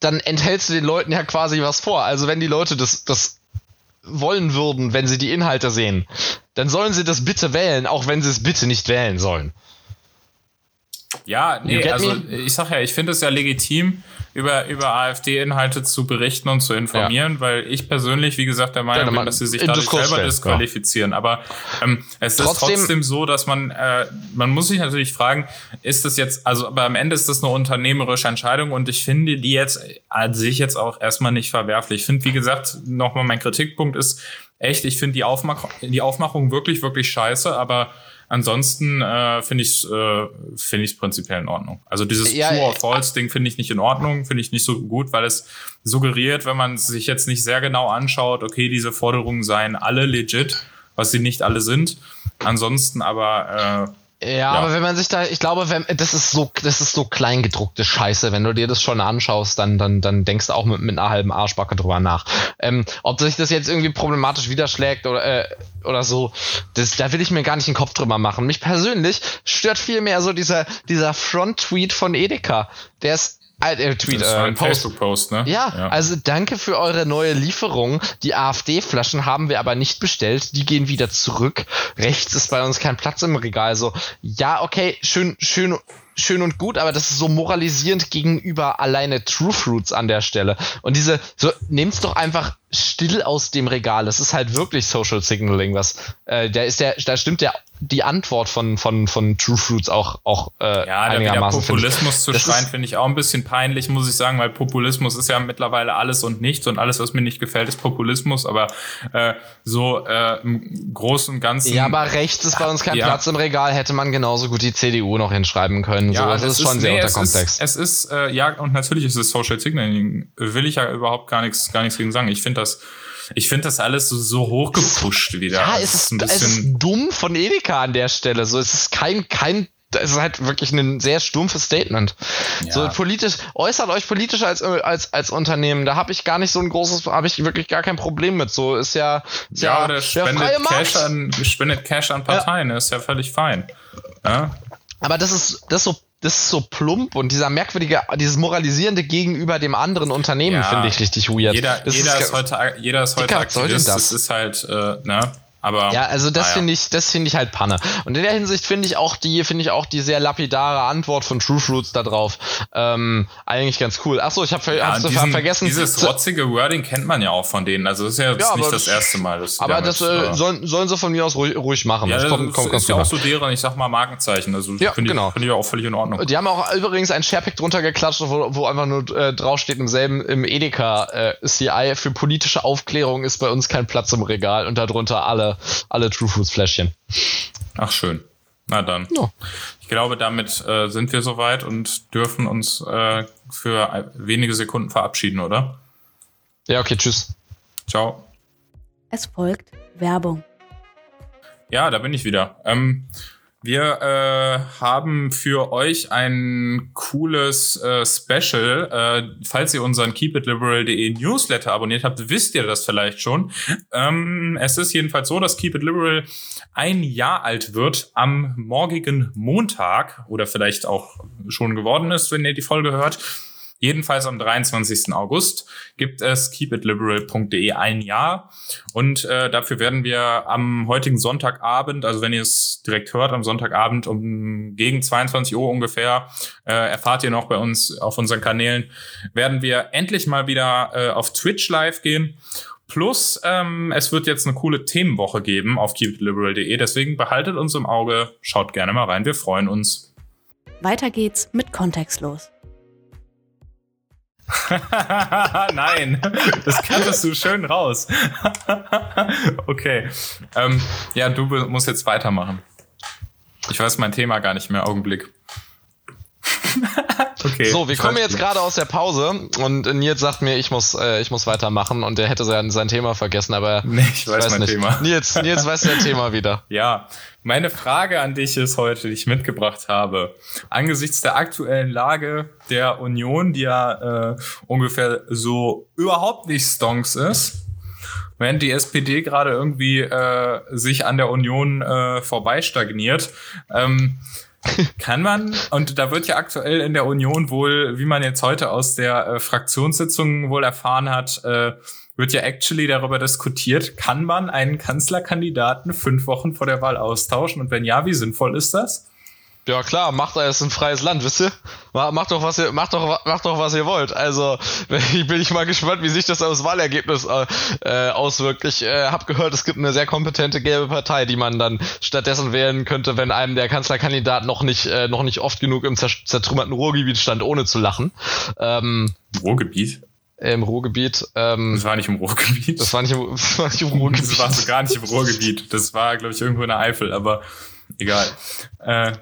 dann enthältst du den Leuten ja quasi was vor. Also wenn die Leute das, das wollen würden, wenn sie die Inhalte sehen, dann sollen sie das bitte wählen, auch wenn sie es bitte nicht wählen sollen. Ja, nee, also ich sag ja, ich finde es ja legitim, über, über AfD-Inhalte zu berichten und zu informieren, ja. weil ich persönlich, wie gesagt, der Meinung ja, bin, dass sie sich dadurch selber stellen, disqualifizieren. Ja. Aber ähm, es trotzdem, ist trotzdem so, dass man, äh, man muss sich natürlich fragen, ist das jetzt, also aber am Ende ist das eine unternehmerische Entscheidung und ich finde die jetzt an sich jetzt auch erstmal nicht verwerflich. Ich finde, wie gesagt, nochmal mein Kritikpunkt ist echt, ich finde die, Aufmach die Aufmachung wirklich, wirklich scheiße, aber Ansonsten äh, finde ich es äh, find ich's prinzipiell in Ordnung. Also dieses ja, True or False Ding finde ich nicht in Ordnung, finde ich nicht so gut, weil es suggeriert, wenn man sich jetzt nicht sehr genau anschaut, okay, diese Forderungen seien alle legit, was sie nicht alle sind. Ansonsten aber äh, ja, ja, aber wenn man sich da, ich glaube, wenn, das ist so, das ist so kleingedruckte Scheiße. Wenn du dir das schon anschaust, dann, dann, dann denkst du auch mit, mit einer halben Arschbacke drüber nach. Ähm, ob sich das jetzt irgendwie problematisch widerschlägt oder, äh, oder so, das, da will ich mir gar nicht den Kopf drüber machen. Mich persönlich stört viel mehr so dieser, dieser Front-Tweet von Edeka. Der ist äh, Tweet, Das war äh, ein Post. Facebook-Post, ne? Ja, also danke für eure neue Lieferung. Die AfD-Flaschen haben wir aber nicht bestellt. Die gehen wieder zurück. Rechts ist bei uns kein Platz im Regal. So, ja, okay, schön, schön, schön und gut, aber das ist so moralisierend gegenüber alleine True Fruits an der Stelle. Und diese, so, nehmt's doch einfach still aus dem Regal. Das ist halt wirklich Social Signaling, was, äh, da ist der, da stimmt der, die Antwort von, von, von True Fruits auch, auch, äh, Ja, einigermaßen. ich. Populismus zu Das schreien, finde ich auch ein bisschen peinlich, muss ich sagen, weil Populismus ist ja mittlerweile alles und nichts und alles, was mir nicht gefällt, ist Populismus, aber äh, so äh, im Großen und Ganzen. Ja, aber rechts ist bei uns kein Ja. Platz im Regal, hätte man genauso gut die CDU noch hinschreiben können. So, das ist schon sehr nee, unterkomplex. Es ist, es ist äh, ja, und natürlich ist es Social Signaling. Will ich ja überhaupt gar nichts, gar nichts gegen sagen. Ich finde das, ich finde das alles so, so hochgepusht wieder. ja, es ist, ein es ist dumm von Edeka an der Stelle. So, es ist kein, kein, es ist halt wirklich ein sehr stumpfes Statement. Ja. So politisch, äußert euch politisch als, als, als Unternehmen. Da habe ich gar nicht so ein großes, habe ich wirklich gar kein Problem mit. So ist ja, ist ja, oder der spendet freie Cash, an, spendet Cash an Parteien, ist ja völlig fein. Ja? Aber das ist, das ist so, das ist so plump und dieser merkwürdige, dieses moralisierende gegenüber dem anderen Unternehmen Ja. finde ich richtig weird. Jeder, Das jeder, ist, ist heute, jeder ist heute Aktivist. das? Das ist halt, äh, ne? Aber Ja, also das naja. finde ich, das finde ich halt Panne. Und in der Hinsicht finde ich auch die, finde ich auch die sehr lapidare Antwort von True Fruits da drauf ähm, eigentlich ganz cool. Achso, ich habe ver Ja, diesen, vergessen. Dieses zu- rotzige Wording kennt man ja auch von denen. Also das ist ja, jetzt Ja, nicht das erste Mal. Dass aber damit, das äh, sollen, sollen sie von mir aus ruhig, ruhig machen. ja, das das kommt, kommt ist ja auch so deren, ich sag mal, Markenzeichen. Also Ja, finde genau. ich, finde ich auch völlig in Ordnung. Die haben auch übrigens ein Sharepick drunter geklatscht, wo, wo einfach nur äh, draufsteht im selben, im Edeka äh, CI für politische Aufklärung ist bei uns kein Platz im Regal und darunter alle, alle True Fruits Fläschchen. Ach schön. Na dann. Ja. Ich glaube, damit äh, sind wir soweit und dürfen uns äh, für wenige Sekunden verabschieden, oder? Ja, okay, tschüss. Ciao. Es folgt Werbung. Ja, da bin ich wieder. Ähm, wir äh, haben für euch ein cooles äh, Special. Äh, falls ihr unseren keepitliberal.de Newsletter abonniert habt, wisst ihr das vielleicht schon. Ähm, es ist jedenfalls so, dass Keep It Liberal ein Jahr alt wird am morgigen Montag oder vielleicht auch schon geworden ist, wenn ihr die Folge hört. Jedenfalls am 23. August gibt es keepitliberal.de ein Jahr und äh, dafür werden wir am heutigen Sonntagabend, also wenn ihr es direkt hört, am Sonntagabend um gegen 22 Uhr ungefähr, äh, erfahrt ihr noch bei uns auf unseren Kanälen, werden wir endlich mal wieder äh, auf Twitch live gehen. Plus, ähm, es wird jetzt eine coole Themenwoche geben auf keepitliberal.de, deswegen behaltet uns im Auge, schaut gerne mal rein, wir freuen uns. Weiter geht's mit Kontextlos. *laughs* Nein, das kattest du schön raus. *laughs* okay. Ähm, ja, du musst jetzt weitermachen. Ich weiß mein Thema gar nicht mehr. Augenblick. *laughs* okay. So, wir ich kommen weiß jetzt gerade aus der Pause und Nils sagt mir, ich muss, äh, ich muss weitermachen und er hätte sein, sein Thema vergessen, aber *laughs* Nee, ich weiß mein nicht. Thema. Nils, Nils weiß dein Thema wieder. *laughs* Ja, meine Frage an dich ist heute, die ich mitgebracht habe. Angesichts der aktuellen Lage der Union, die ja äh, ungefähr so überhaupt nicht stonks ist, während die SPD gerade irgendwie äh, sich an der Union äh, vorbei stagniert, ähm, kann man, und da wird ja aktuell in der Union wohl, wie man jetzt heute aus der äh, Fraktionssitzung wohl erfahren hat, äh, wird ja actually darüber diskutiert, kann man einen Kanzlerkandidaten fünf Wochen vor der Wahl austauschen? Und wenn ja, wie sinnvoll ist das? Ja klar, macht ist ein freies Land, wisst ihr? Ma- Macht doch was ihr, macht doch, macht doch was ihr wollt. Also *laughs* ich bin ich mal gespannt, wie sich das aufs Wahlergebnis äh, äh, auswirkt. Ich äh, habe gehört, es gibt eine sehr kompetente gelbe Partei, die man dann stattdessen wählen könnte, wenn einem der Kanzlerkandidat noch nicht äh, noch nicht oft genug im zertrümmerten Ruhrgebiet stand, ohne zu lachen. Ähm, Ruhrgebiet? Im Ruhrgebiet. Ähm, Das war nicht im Ruhrgebiet. das war nicht im, *laughs* das war nicht im Ruhrgebiet. Das war so gar nicht im Ruhrgebiet. Das war, glaube ich, irgendwo in der Eifel, aber egal. Äh,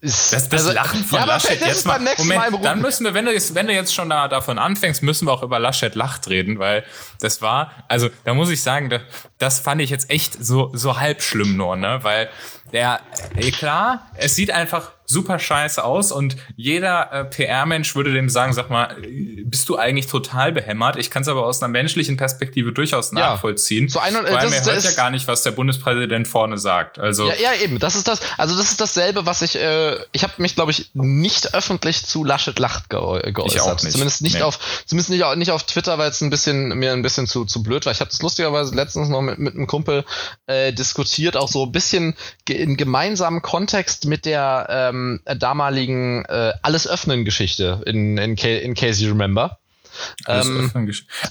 Ist- Das, das also- Lachen von ja, Laschet das jetzt ist mal. Moment, Mal dann müssen wir, wenn du jetzt, wenn du jetzt schon da, davon anfängst, müssen wir auch über Laschet lacht reden, weil das war, also da muss ich sagen, da, das fand ich jetzt echt so, so halb schlimm nur, ne? Weil der, eh, klar, es sieht einfach super scheiße aus und jeder äh, PR-Mensch würde dem sagen, sag mal, bist du eigentlich total behämmert? Ich kann es aber aus einer menschlichen Perspektive durchaus ja. nachvollziehen. So ein, äh, Weil man hört ja gar nicht, was der Bundespräsident vorne sagt. Also ja, ja, eben. Das ist das. Also das ist dasselbe, was ich. Äh, ich habe mich, glaube ich, nicht öffentlich zu Laschet Lacht ge geäußert. Ich auch nicht. Zumindest nicht nee. auf, zumindest nicht, nicht auf Twitter, weil es ein bisschen mir ein bisschen zu zu blöd war. Ich habe das lustigerweise letztens noch mit mit einem Kumpel äh, diskutiert, auch so ein bisschen in gemeinsamen Kontext mit der ähm, damaligen äh, alles öffnen Geschichte in in, in case you remember. Ähm,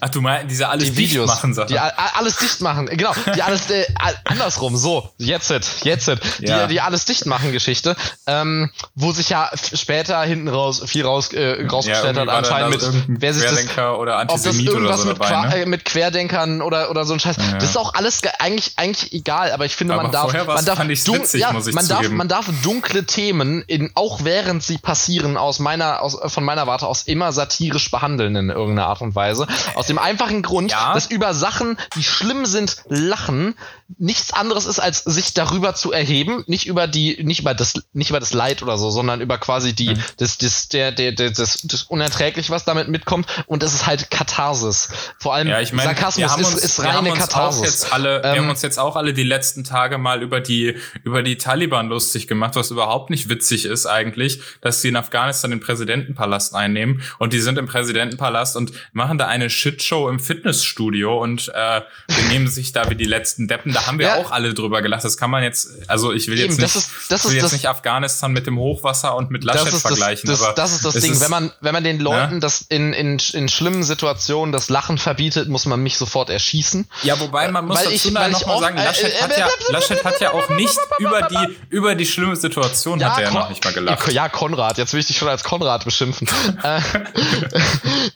Ach, du meinst diese alles die Videos, dicht machen Sache. Die alles dicht machen, genau. Die alles äh, andersrum, so, jetzt, jetzt, ja. die, die alles dicht machen Geschichte, ähm, wo sich ja später hinten raus viel raus äh, rausgestellt ja, hat, anscheinend mit wer sich das, oder Antisemit ob das irgendwas so mit, dabei, ne? Äh, mit Querdenkern oder oder so ein Scheiß. Ja. Das ist auch alles eigentlich eigentlich egal, aber ich finde, aber man darf man darf witzig, ja, man darf man darf dunkle Themen in auch während sie passieren aus meiner aus von meiner Warte aus immer satirisch behandeln in irgendeiner Art und Weise. Aus dem einfachen Grund, ja. dass über Sachen, die schlimm sind, lachen nichts anderes ist, als sich darüber zu erheben, nicht über die, nicht über das, nicht über das Leid oder so, sondern über quasi die, mhm. das, das, der, der, der, das, das Unerträglich, was damit mitkommt. Und das ist halt Katharsis. Vor allem ja, ich mein, Sarkasmus uns, ist, ist reine Katharsis. Jetzt alle, ähm, wir haben uns jetzt auch alle die letzten Tage mal über die, über die Taliban lustig gemacht, was überhaupt nicht witzig ist eigentlich, dass sie in Afghanistan den Präsidentenpalast einnehmen und die sind im Präsidentenpalast und machen da eine Shitshow im Fitnessstudio und äh, benehmen sich da wie die letzten Deppen da haben wir ja. auch alle drüber gelacht. Das kann man jetzt, also ich will jetzt, Eben, nicht, ist, will jetzt das, nicht Afghanistan mit dem Hochwasser und mit Laschet vergleichen. Das, aber das ist das Ding. Ist, wenn man, wenn man den Leuten ne? das in, in, in schlimmen Situationen das Lachen verbietet, muss man mich sofort erschießen. Ja, wobei man muss weil dazu ich, noch mal sagen, Laschet, äh, hat ja, Laschet hat ja auch nicht über die, über die schlimme Situation ja, hat er ja noch nicht mal gelacht. Ja, Konrad, jetzt will ich dich schon als Konrad beschimpfen. *laughs* äh,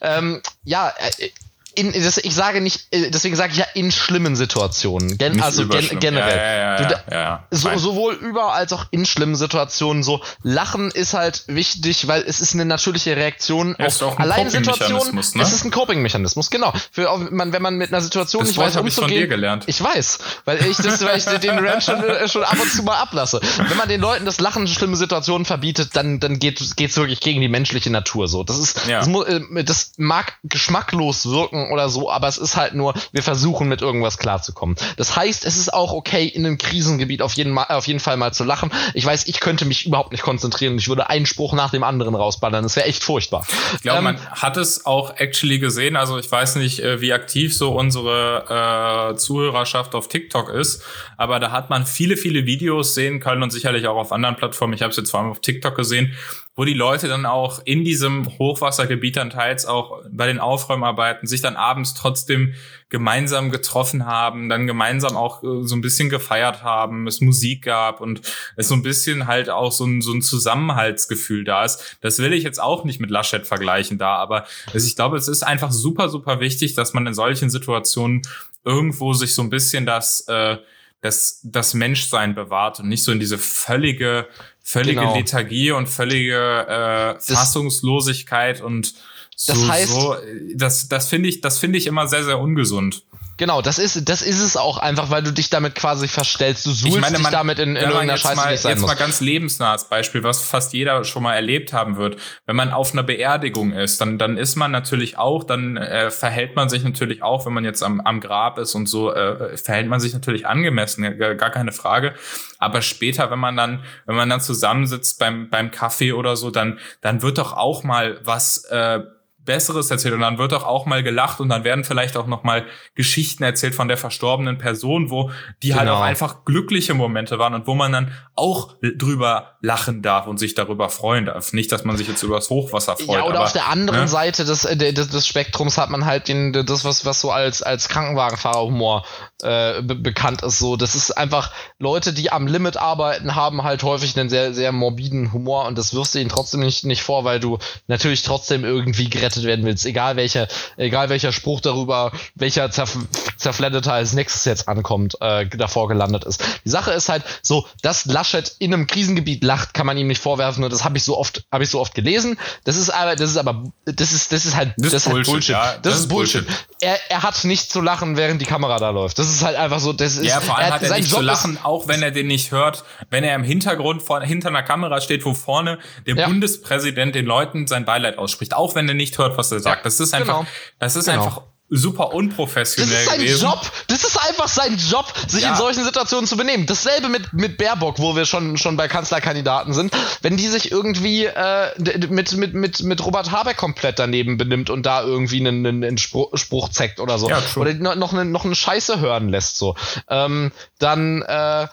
*laughs* ähm, ja, äh, in, das, ich sage nicht, äh, deswegen sage ich ja in schlimmen Situationen. Gen, also gen, generell. Ja, ja, ja, ja, so, sowohl über als auch in schlimmen Situationen. So, Lachen ist halt wichtig, weil es ist eine natürliche Reaktion ja, auf allein Situationen. Ne? Es ist ein Coping-Mechanismus, genau. Für, man, wenn man mit einer Situation das nicht Wort weiß, umzugehen. Ich, von dir gelernt. ich weiß, weil ich, das, weil ich den Rant schon, äh, schon ab und zu mal ablasse. Wenn man den Leuten das Lachen in schlimmen Situationen verbietet, dann, dann geht es wirklich gegen die menschliche Natur. So, das ist, das, muss, äh, das mag geschmacklos wirken oder so, aber es ist halt nur, wir versuchen mit irgendwas klarzukommen. Das heißt, es ist auch okay, in einem Krisengebiet auf jeden, auf jeden Fall mal zu lachen. Ich weiß, ich könnte mich überhaupt nicht konzentrieren. Ich würde einen Spruch nach dem anderen rausballern. Das wäre echt furchtbar. Ich glaube, ähm, man hat es auch actually gesehen. Also ich weiß nicht, äh, wie aktiv so unsere äh, Zuhörerschaft auf TikTok ist, aber da hat man viele, viele Videos sehen können und sicherlich auch auf anderen Plattformen. Ich habe es jetzt vor allem auf TikTok gesehen, wo die Leute dann auch in diesem Hochwassergebiet dann teils auch bei den Aufräumarbeiten sich dann abends trotzdem gemeinsam getroffen haben, dann gemeinsam auch äh, so ein bisschen gefeiert haben, es Musik gab und es so ein bisschen halt auch so ein, so ein Zusammenhaltsgefühl da ist. Das will ich jetzt auch nicht mit Laschet vergleichen da, aber ich glaube, es ist einfach super, super wichtig, dass man in solchen Situationen irgendwo sich so ein bisschen das, äh, das, das Menschsein bewahrt und nicht so in diese völlige völlige genau. Lethargie und völlige äh, Fassungslosigkeit und so, das heißt, so, das, das finde ich, das finde ich immer sehr, sehr ungesund. Genau, das ist, das ist es auch einfach, weil du dich damit quasi verstellst. Du suhlst meine, dich damit in, in irgendeiner Scheiße, mal, Jetzt muss. mal ganz lebensnahes Beispiel, was fast jeder schon mal erlebt haben wird. Wenn man auf einer Beerdigung ist, dann, dann ist man natürlich auch, dann äh, verhält man sich natürlich auch, wenn man jetzt am, am Grab ist und so, äh, verhält man sich natürlich angemessen, gar keine Frage. Aber später, wenn man dann, wenn man dann zusammensitzt beim, beim Kaffee oder so, dann, dann wird doch auch mal was, äh, Besseres erzählt und dann wird doch auch mal gelacht und dann werden vielleicht auch noch mal Geschichten erzählt von der verstorbenen Person, wo die genau. halt auch einfach glückliche Momente waren und wo man dann auch drüber lachen darf und sich darüber freuen darf. Nicht, dass man sich jetzt über das Hochwasser freut. Ja, oder aber, auf der anderen ne? Seite des, des, des Spektrums hat man halt den, das, was, was so als, als Krankenwagenfahrerhumor äh, be bekannt ist. So, das ist einfach Leute, die am Limit arbeiten, haben halt häufig einen sehr, sehr morbiden Humor und das wirst du ihnen trotzdem nicht, nicht vor, weil du natürlich trotzdem irgendwie gerettet werden willst. Egal welcher, egal welcher Spruch darüber, welcher zerf zerfleddeter als nächstes jetzt ankommt, äh, davor gelandet ist. Die Sache ist halt so, dass Laschet in einem Krisengebiet lacht, kann man ihm nicht vorwerfen und das habe ich so oft, habe ich so oft gelesen. Das ist aber, das ist aber, das ist, das ist halt, das, das ist halt Bullshit. Ja, das, das, ist Bullshit. Bullshit. Er, er hat nicht zu lachen, während die Kamera da läuft. Das ist halt einfach so, das ist, Ja, vor allem er hat er sein nicht Job zu lachen, ist, auch wenn er den nicht hört, wenn er im Hintergrund vor, hinter einer Kamera steht, wo vorne der Ja. Bundespräsident den Leuten sein Beileid ausspricht, auch wenn er nicht hört, was er sagt. Das ist einfach, genau. das ist Genau. einfach super Das unprofessionell ist sein gewesen. Job. Das ist einfach sein Job, sich Ja. in solchen Situationen zu benehmen. Dasselbe mit, mit Baerbock, wo wir schon, schon bei Kanzlerkandidaten sind. Wenn die sich irgendwie äh, mit, mit, mit, mit Robert Habeck komplett daneben benimmt und da irgendwie einen, einen, Spruch, Spruch zeckt oder so. Ja, oder noch, noch, eine, noch eine Scheiße hören lässt, so. Ähm, dann, äh,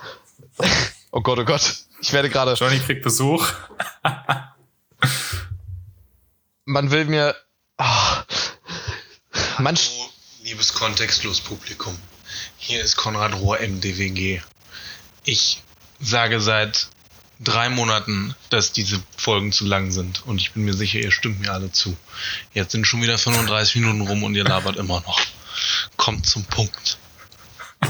*laughs* oh Gott, oh Gott. Ich werde gerade. Johnny kriegt Besuch. *laughs* Man will mir. ah. man, Hallo, liebes kontextlos Publikum. Hier ist Konrad Rohr MDWG. Ich sage seit drei Monaten, dass diese Folgen zu lang sind und ich bin mir sicher, ihr stimmt mir alle zu. Jetzt sind schon wieder 35 Minuten rum und ihr labert immer noch. Kommt zum Punkt. *laughs*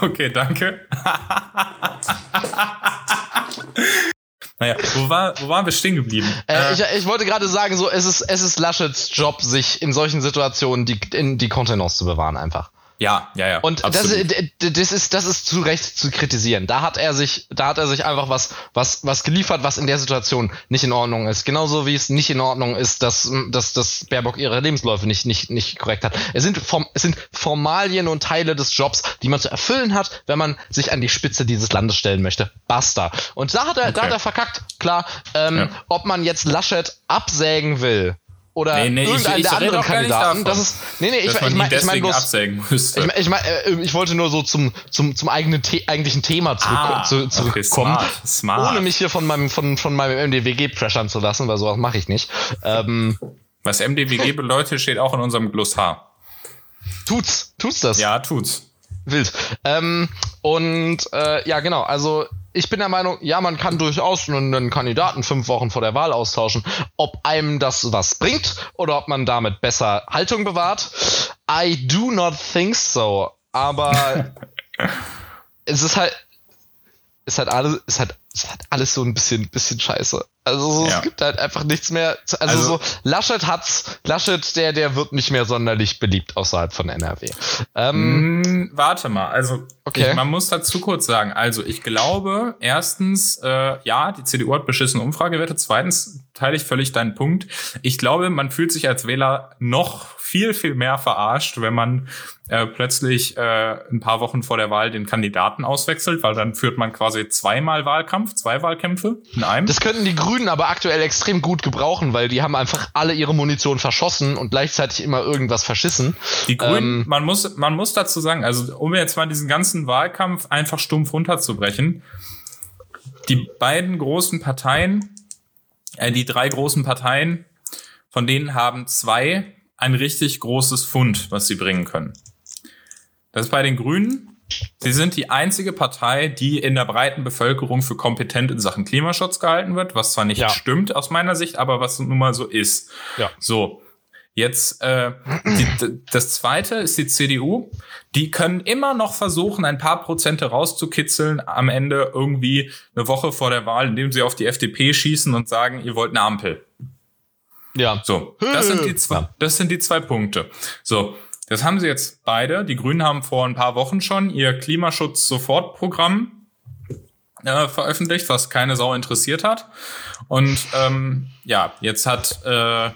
Okay, danke. *laughs* naja, wo, war, wo waren wir stehen geblieben? Äh, ich, ich wollte gerade sagen, so es ist es ist Laschets Job, sich in solchen Situationen die in die Kontenance zu bewahren einfach. Ja, ja, ja. Und das, absolut. das ist das ist zu Recht zu kritisieren. Da hat er sich da hat er sich einfach was was was geliefert, was in der Situation nicht in Ordnung ist. Genauso wie es nicht in Ordnung ist, dass dass dass Baerbock ihre Lebensläufe nicht nicht nicht korrekt hat. Es sind Form, es sind Formalien und Teile des Jobs, die man zu erfüllen hat, wenn man sich an die Spitze dieses Landes stellen möchte. Basta. Und da hat er da Okay. hat er verkackt. Klar, ähm, Ja. ob man jetzt Laschet absägen will oder Nee, nee, ich- irgendeinen ich der rede anderen Kandidaten, das ist nee nee ich, ich meine ich mein bloß ich, mein- ich, mein, äh, ich wollte nur so zum, zum, zum eigenen The eigentlichen Thema zurück, Ah, zu, okay, zurückkommen. smart, smart. Ohne mich hier von meinem, von, von meinem MDWG pressern zu lassen, weil sowas mache ich nicht. Ähm, Was MDWG bedeutet, steht auch in unserem Glossar. tut's, tut's das? Ja, tut's. Wild. Ähm, und äh, ja, genau, also ich bin der Meinung, ja, man kann durchaus einen, Kandidaten fünf Wochen vor der Wahl austauschen. Ob einem das was bringt oder ob man damit besser Haltung bewahrt, I do not think so. Aber *laughs* es ist halt, ist halt alles, ist halt, ist halt alles so ein bisschen, bisschen scheiße. Also so, Ja. es gibt halt einfach nichts mehr. Zu, also, Also- so Laschet hat's, Laschet, der, der wird nicht mehr sonderlich beliebt außerhalb von NRW. Ähm, Hm, warte mal, also Okay. ich, man muss dazu kurz sagen, also ich glaube, erstens, äh, ja, die CDU hat beschissene Umfragewerte, zweitens teile ich völlig deinen Punkt. Ich glaube, man fühlt sich als Wähler noch viel, viel mehr verarscht, wenn man äh, plötzlich äh, ein paar Wochen vor der Wahl den Kandidaten auswechselt, weil dann führt man quasi zweimal Wahlkampf, zwei Wahlkämpfe in einem. Das könnten die Grünen aber aktuell extrem gut gebrauchen, weil die haben einfach alle ihre Munition verschossen und gleichzeitig immer irgendwas verschissen. Die Grünen, Ähm, man muss, man muss dazu sagen, also um jetzt mal diesen ganzen Wahlkampf einfach stumpf runterzubrechen, die beiden großen Parteien, äh, die drei großen Parteien, von denen haben zwei ein richtig großes Fund, was sie bringen können. Das ist bei den Grünen. Sie sind die einzige Partei, die in der breiten Bevölkerung für kompetent in Sachen Klimaschutz gehalten wird, was zwar nicht Ja. stimmt aus meiner Sicht, aber was nun mal so ist. Ja. So, jetzt äh, die, das zweite ist die CDU. Die können immer noch versuchen, ein paar Prozente rauszukitzeln am Ende irgendwie eine Woche vor der Wahl, indem sie auf die FDP schießen und sagen, ihr wollt eine Ampel. Ja. So, das sind die zwei, das sind die zwei Punkte. So, das haben sie jetzt beide. Die Grünen haben vor ein paar Wochen schon ihr Klimaschutz-Sofortprogramm äh, veröffentlicht, was keine Sau interessiert hat. Und ähm, ja, jetzt hat äh,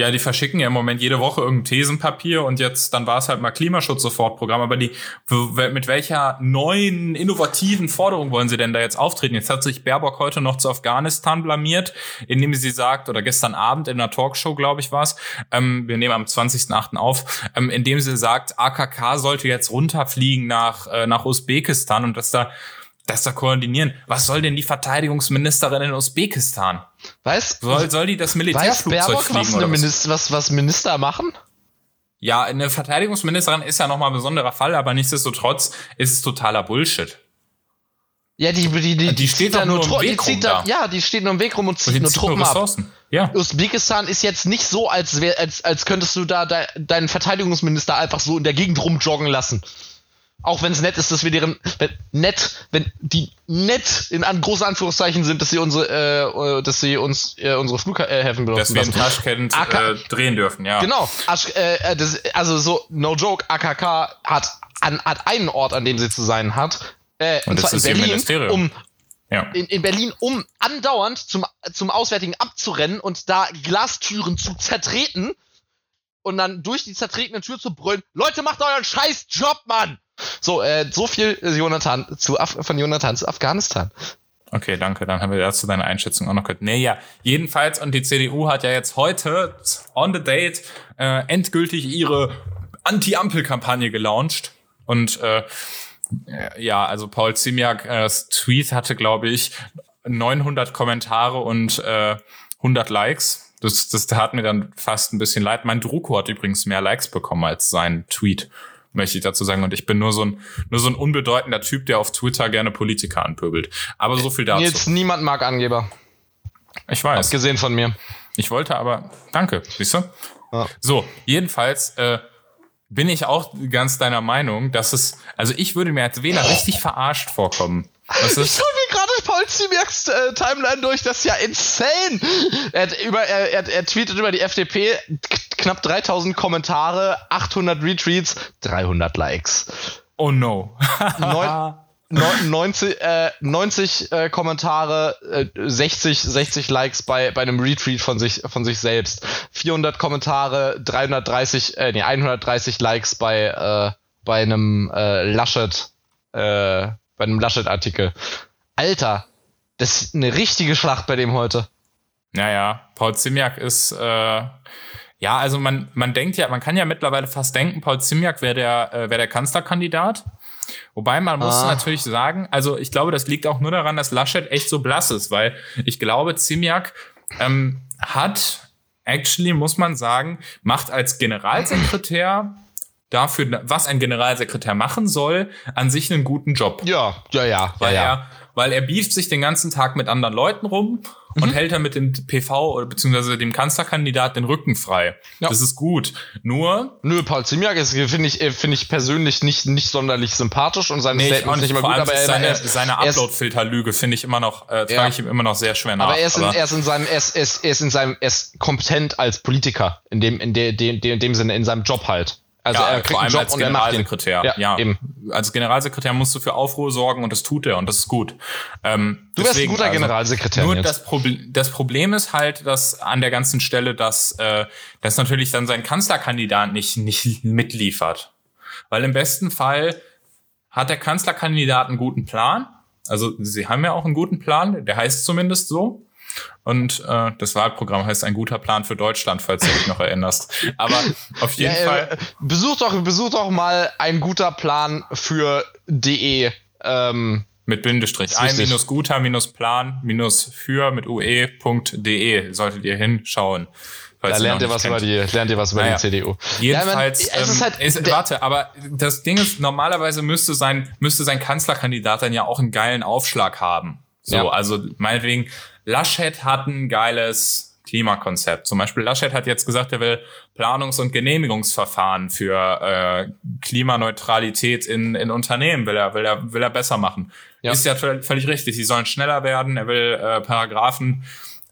ja, die verschicken ja im Moment jede Woche irgendein Thesenpapier und jetzt, dann war es halt mal Klimaschutz-Sofortprogramm. Aber die, mit welcher neuen, innovativen Forderung wollen sie denn da jetzt auftreten? Jetzt hat sich Baerbock heute noch zu Afghanistan blamiert, indem sie sagt, oder gestern Abend in einer Talkshow, glaube ich, war es, ähm, wir nehmen am 20.8. auf, ähm, indem sie sagt, AKK sollte jetzt runterfliegen nach, äh, nach Usbekistan und dass da das da koordinieren. Was soll denn die Verteidigungsministerin in Usbekistan? Weiß, Soll, soll die das weiß Militärflugzeug Baerbock, fliegen was, oder was? Minister, was, was Minister machen? Ja, eine Verteidigungsministerin ist ja nochmal ein besonderer Fall, aber nichtsdestotrotz ist es totaler Bullshit. Ja, die, die, die, Die steht da doch nur im Weg rum da, da. Ja, die steht nur im Weg rum und Und zieht die nur nur Truppen ab. Ressourcen. Ja. Usbekistan ist jetzt nicht so, als, wär, als, als könntest du da de, deinen Verteidigungsminister einfach so in der Gegend rumjoggen lassen. Auch wenn es nett ist, dass wir deren wenn, nett, wenn die nett in an große Anführungszeichen sind, dass sie unsere, äh, äh dass sie uns äh, unsere Flughäfen benutzen. Dass wir in Taschkent äh, drehen dürfen, ja. Genau. Äh, äh, das, also so no joke. AKK hat an hat einen Ort, an dem sie zu sein hat. Äh, und, und zwar in Berlin, um ja. in, in Berlin, um andauernd zum zum Auswärtigen abzurennen und da Glastüren zu zertreten und dann durch die zertretene Tür zu brüllen, Leute, macht euren scheiß Job, Mann! So, äh, so viel Jonathan zu Af von Jonathan zu Afghanistan. Okay, danke. Dann haben wir dazu deine Einschätzung auch noch gehört. Nee, ja. Jedenfalls, und die CDU hat ja jetzt heute on the date äh, endgültig ihre Anti-Ampel-Kampagne gelauncht. Und äh, ja, also Paul Ziemiak, äh, Tweet hatte, glaube ich, 900 Kommentare und äh, 100 Likes. Das, das tat mir dann fast ein bisschen leid. Mein Druko hat übrigens mehr Likes bekommen als sein Tweet möchte ich dazu sagen. Und ich bin nur so ein, nur so ein unbedeutender Typ, der auf Twitter gerne Politiker anpöbelt. Aber so viel dazu. Jetzt niemand mag Angeber. Ich weiß. Abgesehen von mir. Ich wollte aber, danke, siehst du? Ja. So, jedenfalls, äh, bin ich auch ganz deiner Meinung, dass es, also ich würde mir als Wähler richtig verarscht vorkommen. Was ist? Ziemiaks äh, Timeline durch, das ist ja insane. Er, hat über, er, er, er tweetet über die FDP, knapp 3000 Kommentare, 800 Retweets, 300 Likes. Oh no. *laughs* Neun, 90, äh, 90 äh, Kommentare, äh, 60, 60 Likes bei, bei einem Retweet von sich, von sich selbst. 400 Kommentare, 330, äh, nee, 130 Likes bei, äh, bei einem äh, Laschet, äh, bei einem Laschet-Artikel. Alter, das ist eine richtige Schlacht bei dem heute. Naja, Paul Zimiak ist, äh, ja, also man, man denkt ja, man kann ja mittlerweile fast denken, Paul Zimiak wäre der, äh, wär der Kanzlerkandidat. Wobei man muss ah. natürlich sagen, also ich glaube, das liegt auch nur daran, dass Laschet echt so blass ist, weil ich glaube, Zimiak ähm, hat, actually muss man sagen, macht als Generalsekretär dafür, was ein Generalsekretär machen soll, an sich einen guten Job. Ja, ja, ja. Weil, ja, ja. Er, weil er beeft sich den ganzen Tag mit anderen Leuten rum und mhm. hält dann mit dem PV oder beziehungsweise dem Kanzlerkandidat den Rücken frei. Ja. Das ist gut. Nur. Nö, Paul Zimiak finde ich, äh, finde ich persönlich nicht, nicht sonderlich sympathisch und seine nee, Statements nicht immer gut, aber er, seine, er, seine Upload-Filter-Lüge finde ich immer noch, äh, trage ja. ich ihm immer noch sehr schwer nach. Aber er ist, in, er ist in seinem, er ist, er ist, in seinem, er ist kompetent als Politiker, in dem, in dem, in dem, in dem Sinne, in seinem Job halt. Also ja, er kriegt vor allem als Generalsekretär. Ja, ja, eben. Als Generalsekretär musst du für Aufruhr sorgen und das tut er und das ist gut. Ähm, du deswegen, wärst ein guter also, Generalsekretär. Nur das, Proble das Problem ist halt, dass an der ganzen Stelle, dass, äh, dass natürlich dann sein Kanzlerkandidat nicht, nicht mitliefert. Weil im besten Fall hat der Kanzlerkandidat einen guten Plan. Also sie haben ja auch einen guten Plan, der heißt zumindest so. Und äh, das Wahlprogramm heißt ein guter Plan für Deutschland, falls du dich noch erinnerst. Aber auf jeden ja, Fall. Äh, besuch doch, besuch doch mal ein guter Plan für de. Ähm, mit Bindestrich. Ein minus guter minus Plan minus für mit ue.de solltet ihr hinschauen. Da lernt ihr, was über die, lernt ihr was über naja. die CDU. Jedenfalls, ja, man, ähm, halt ist, warte, aber das Ding ist, normalerweise müsste sein, müsste sein Kanzlerkandidat dann ja auch einen geilen Aufschlag haben. So, ja. also meinetwegen, Laschet hat ein geiles Klimakonzept. Zum Beispiel Laschet hat jetzt gesagt, er will Planungs- und Genehmigungsverfahren für äh, Klimaneutralität in, in Unternehmen will er, will er, will er besser machen. Ja. Ist ja völlig richtig. Sie sollen schneller werden. Er will äh, Paragraphen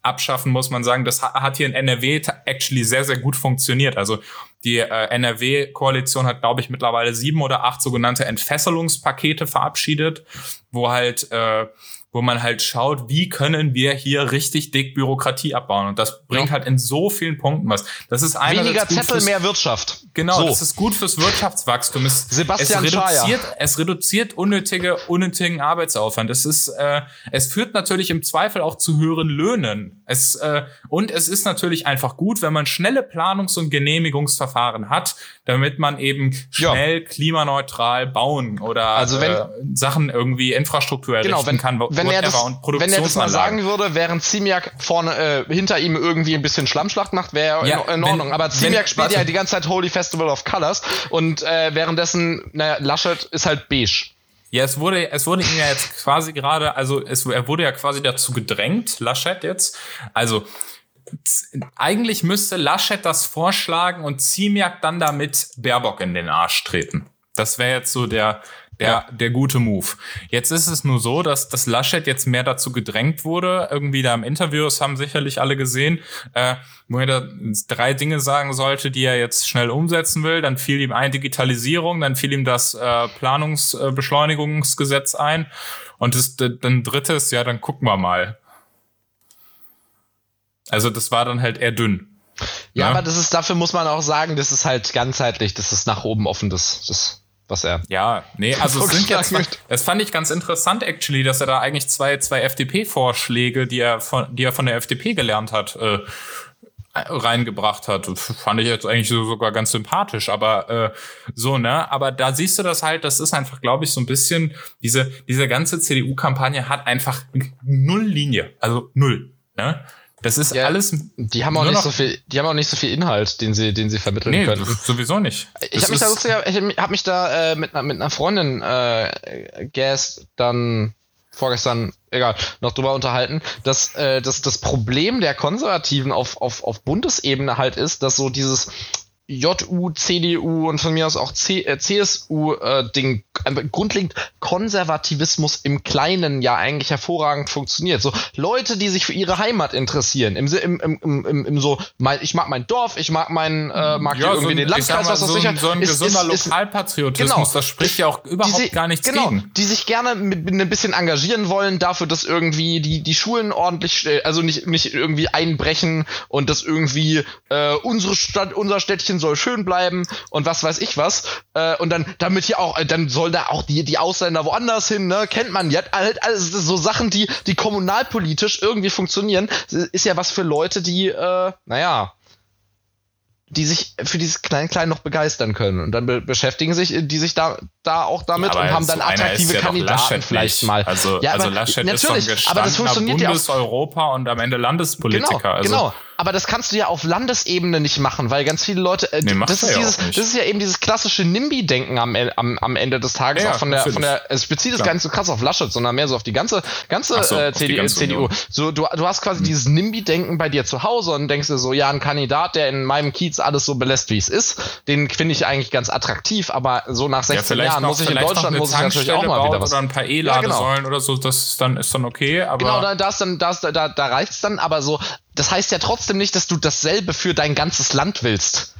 abschaffen, muss man sagen. Das hat hier in NRW actually sehr, sehr gut funktioniert. Also die äh, NRW-Koalition hat, glaube ich, mittlerweile sieben oder acht sogenannte Entfesselungspakete verabschiedet, wo halt äh, wo man halt schaut, wie können wir hier richtig dick Bürokratie abbauen. Und das bringt ja. halt in so vielen Punkten was. Das ist Weniger Zettel, mehr Wirtschaft. Genau, so. das ist gut fürs Wirtschaftswachstum. Es, Sebastian es reduziert, es reduziert unnötige, unnötigen Arbeitsaufwand. Es ist, äh, es führt natürlich im Zweifel auch zu höheren Löhnen. Es, äh, und es ist natürlich einfach gut, wenn man schnelle Planungs- und Genehmigungsverfahren hat, damit man eben schnell ja. klimaneutral bauen oder also wenn, äh, Sachen irgendwie Infrastruktur errichten genau, wenn, kann wenn er, das, wenn er das mal sagen würde, während Ziemiak vorne äh, hinter ihm irgendwie ein bisschen Schlammschlacht macht, wäre ja, in, in, Ordnung. Wenn, Aber Ziemiak spielt ja die ganze Zeit Holy Festival of Colors und äh, währenddessen, naja, Laschet ist halt beige. Ja, es wurde, es wurde ihm ja jetzt quasi gerade, also es, er wurde ja quasi dazu gedrängt, Laschet jetzt. Also eigentlich müsste Laschet das vorschlagen und Ziemiak dann damit Baerbock in den Arsch treten. Das wäre jetzt so der, der, ja. der gute Move. Jetzt ist es nur so, dass, dass Laschet jetzt mehr dazu gedrängt wurde. Irgendwie da im Interview, das haben sicherlich alle gesehen, äh, wo er da drei Dinge sagen sollte, die er jetzt schnell umsetzen will. Dann fiel ihm ein Digitalisierung, dann fiel ihm das äh, Planungsbeschleunigungsgesetz äh, ein. Und das, dann drittes, ja, dann gucken wir mal. Also das war dann halt eher dünn. Ja, ja, aber das ist, dafür muss man auch sagen, das ist halt ganzheitlich, das ist nach oben offen, das, das was er. Ja, nee, *laughs* also es sind jetzt, das fand ich ganz interessant actually, dass er da eigentlich zwei, zwei FDP-Vorschläge, die er von, die er von der FDP gelernt hat, äh, reingebracht hat. Fand ich jetzt eigentlich so sogar ganz sympathisch, aber äh, so, ne? Aber da siehst du das halt, das ist einfach, glaube ich, so ein bisschen, diese, diese ganze CDU-Kampagne hat einfach null Linie. Also null. Ne? Das ist ja, alles. Die haben auch nicht so viel, die haben auch nicht so viel Inhalt, den sie, den sie vermitteln nee, können. Sowieso nicht. Ich habe mich da sozusagen, ich habe mich da äh, mit, mit einer Freundin äh, gestern vorgestern, egal, noch drüber unterhalten, dass, äh, dass das Problem der Konservativen auf, auf, auf Bundesebene halt ist, dass so dieses JU, CDU und von mir aus auch C, äh, CSU-Ding, äh, grundlegend Konservativismus im Kleinen ja eigentlich hervorragend funktioniert. So Leute, die sich für ihre Heimat interessieren, im, im, im, im, im so, mein, ich mag mein Dorf, ich mag meinen, äh, mag ja, irgendwie so ein, den Landkreis, was das so sicher so ein ist, gesunder ist, Lokalpatriotismus, genau, das spricht ja auch überhaupt die, gar nichts genau, gegen. Die sich gerne mit, mit ein bisschen engagieren wollen dafür, dass irgendwie die, die Schulen ordentlich, also nicht, nicht irgendwie einbrechen und dass irgendwie äh, unsere Stadt, unser Städtchen München soll schön bleiben und was weiß ich was. Äh, und dann, damit hier auch, äh, dann soll da auch die, die Ausländer woanders hin, ne? Kennt man ja. Halt, also so Sachen, die, die kommunalpolitisch irgendwie funktionieren, ist ja was für Leute, die, äh, naja, die sich für dieses Klein-Klein noch begeistern können. Und dann be beschäftigen sich die sich da, da auch damit ja, und haben dann attraktive ja Kandidaten vielleicht mal. Also, ja, also aber, Laschet natürlich, ist so ein aber das funktioniert Bundes ja auch. Europa und am Ende Landespolitiker. Genau, also. genau. Aber das kannst du ja auf Landesebene nicht machen, weil ganz viele Leute, äh, nee, das, ist dieses, das ist ja eben dieses klassische NIMBY-Denken am, am, am Ende des Tages, ja, auch von der, von der, es bezieht es gar nicht so krass auf Laschet, sondern mehr so auf die ganze, ganze so, äh, CDU. Ganze CDU. So, du, du hast quasi hm. dieses NIMBY-Denken bei dir zu Hause und denkst dir so, ja, ein Kandidat, der in meinem Kiez alles so belässt, wie es ist, den finde ich eigentlich ganz attraktiv, aber so nach 16 ja, Jahren noch, muss ich in Deutschland, muss ich natürlich auch mal wieder was. Oder ein paar E-Ladesäulen ja, genau. oder so, das ist dann, ist dann okay, aber. Genau, da, da, dann, da, da, da reicht's dann, aber so, das heißt ja trotzdem nicht, dass du dasselbe für dein ganzes Land willst.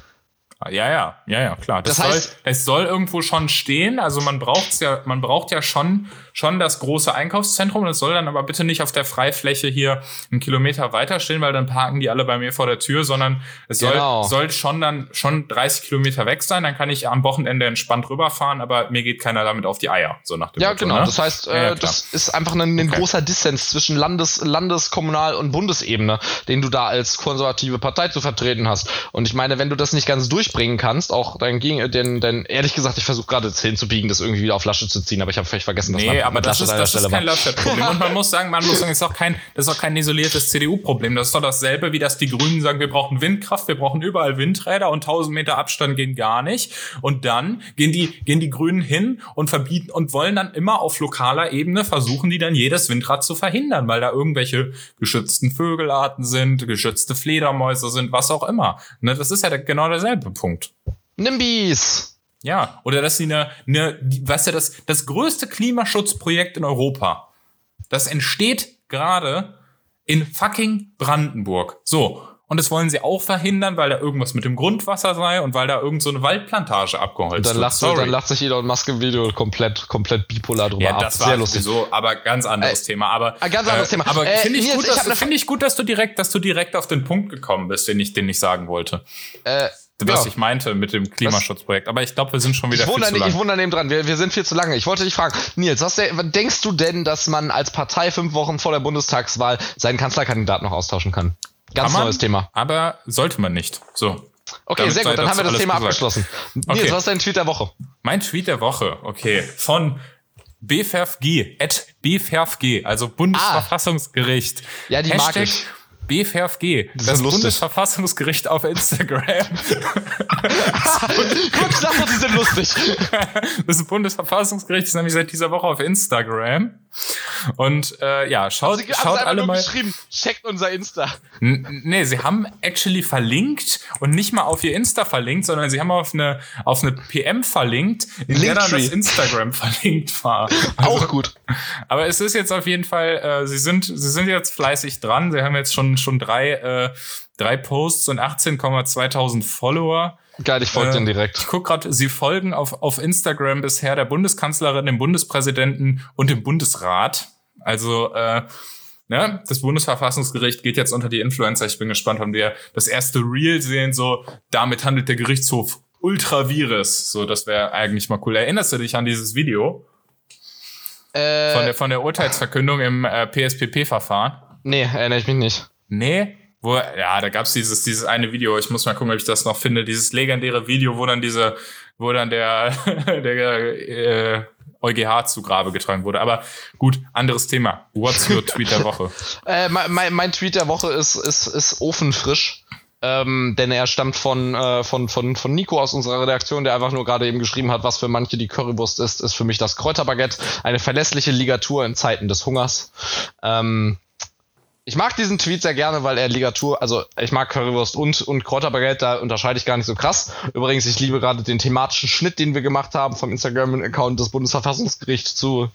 Ja, ja, ja, ja, klar. Das, das heißt, soll, es soll irgendwo schon stehen. Also man braucht's ja, man braucht ja schon, schon das große Einkaufszentrum. Das soll dann aber bitte nicht auf der Freifläche hier einen Kilometer weiter stehen, weil dann parken die alle bei mir vor der Tür, sondern es genau. soll, soll schon dann schon 30 Kilometer weg sein. Dann kann ich am Wochenende entspannt rüberfahren, aber mir geht keiner damit auf die Eier, so nach dem Ja, Motto, genau. Ne? Das heißt, äh, ja, das ist einfach ein, ein okay. großer Dissens zwischen Landes, Landes, Kommunal und Bundesebene, den du da als konservative Partei zu vertreten hast. Und ich meine, wenn du das nicht ganz durchbringen kannst, auch dein Gegen, denn, denn ehrlich gesagt, ich versuche gerade jetzt hinzubiegen, das irgendwie wieder auf Lasche zu ziehen, aber ich habe vielleicht vergessen, dass nee, man aber das ist, das ist kein Laschet-Problem. Und man muss sagen, man muss sagen, ist auch kein, das ist auch kein isoliertes CDU-Problem. Das ist doch dasselbe, wie dass die Grünen sagen, wir brauchen Windkraft, wir brauchen überall Windräder und 1000 Meter Abstand gehen gar nicht. Und dann gehen die, gehen die Grünen hin und verbieten und wollen dann immer auf lokaler Ebene versuchen, die dann jedes Windrad zu verhindern, weil da irgendwelche geschützten Vögelarten sind, geschützte Fledermäuse sind, was auch immer. Ne, das ist ja genau derselbe Punkt. Nimbis! Ja, oder dass sie eine, eine was ja das, das größte Klimaschutzprojekt in Europa. Das entsteht gerade in fucking Brandenburg. So. Und das wollen sie auch verhindern, weil da irgendwas mit dem Grundwasser sei und weil da irgend so eine Waldplantage abgeholzt dann wird. Sorry. dann lacht sich Elon Musk im Video komplett, komplett bipolar drüber ja, das ab. War Sehr lustig. So, aber ganz anderes äh, Thema. Aber, ein ganz anderes äh, Thema. Aber äh, finde ich, gut, dass, find ich gut, dass du direkt, dass du direkt auf den Punkt gekommen bist, den ich, den ich sagen wollte. Äh, was ja. ich meinte mit dem Klimaschutzprojekt. Aber ich glaube, wir sind schon wieder ich viel zu lang. Ich wundere neben dran. Wir, wir sind viel zu lange. Ich wollte dich fragen, Nils, was denkst du denn, dass man als Partei fünf Wochen vor der Bundestagswahl seinen Kanzlerkandidaten noch austauschen kann? Ganz kann neues man, Thema. Aber sollte man nicht. So. Okay, Damit sehr gut. Dann haben wir das Thema gesagt. abgeschlossen. Nils, okay. was ist dein Tweet der Woche? Mein Tweet der Woche, okay. Von BFFG, at BFFG, also Bundesverfassungsgericht. Ah. Ja, die Hashtag mag ich. BVFG, das, das Bundesverfassungsgericht auf Instagram. *laughs* Kurz dachte, die sind lustig. Das Bundesverfassungsgericht ist nämlich seit dieser Woche auf Instagram. Und äh, ja, schaut, Sie haben schaut alle mal. geschrieben, checkt unser Insta. N nee, sie haben actually verlinkt und nicht mal auf ihr Insta verlinkt, sondern sie haben auf eine, auf eine PM verlinkt, in der dann Linktree. das Instagram verlinkt war. Also, Auch gut. Aber es ist jetzt auf jeden Fall, äh, sie sind, sie sind jetzt fleißig dran. Sie haben jetzt schon, schon drei, äh, drei Posts und 18,2000 Follower. Geil, ich folge Äh, den direkt. Ich guck gerade, sie folgen auf, auf Instagram bisher der Bundeskanzlerin, dem Bundespräsidenten und dem Bundesrat. Also, äh, ne, das Bundesverfassungsgericht geht jetzt unter die Influencer. Ich bin gespannt, wann wir das erste Reel sehen. So, damit handelt der Gerichtshof Ultravirus. So, das wäre eigentlich mal cool. Erinnerst du dich an dieses Video Äh, von der, von der Urteilsverkündung im äh, PSPP-Verfahren? nee, erinnere ich mich nicht. Nee. Wo, ja, da gab's dieses, dieses eine Video, ich muss mal gucken, ob ich das noch finde, dieses legendäre Video, wo dann diese, wo dann der, *laughs* der äh, EuGH zu Grabe getragen wurde. Aber gut, anderes Thema. What's your Tweet der Woche? *laughs* Äh, mein, mein, Tweet der Woche ist, ist, ist ofenfrisch. Ähm, denn er stammt von, äh, von, von, von Nico aus unserer Redaktion, der einfach nur gerade eben geschrieben hat, was für manche die Currywurst ist, ist für mich das Kräuterbaguette, eine verlässliche Ligatur in Zeiten des Hungers. Ähm, ich mag diesen Tweet sehr gerne, weil er Ligatur, also ich mag Currywurst und, und Kräuterbaguette, da unterscheide ich gar nicht so krass. Übrigens, ich liebe gerade den thematischen Schnitt, den wir gemacht haben vom Instagram-Account des Bundesverfassungsgerichts zu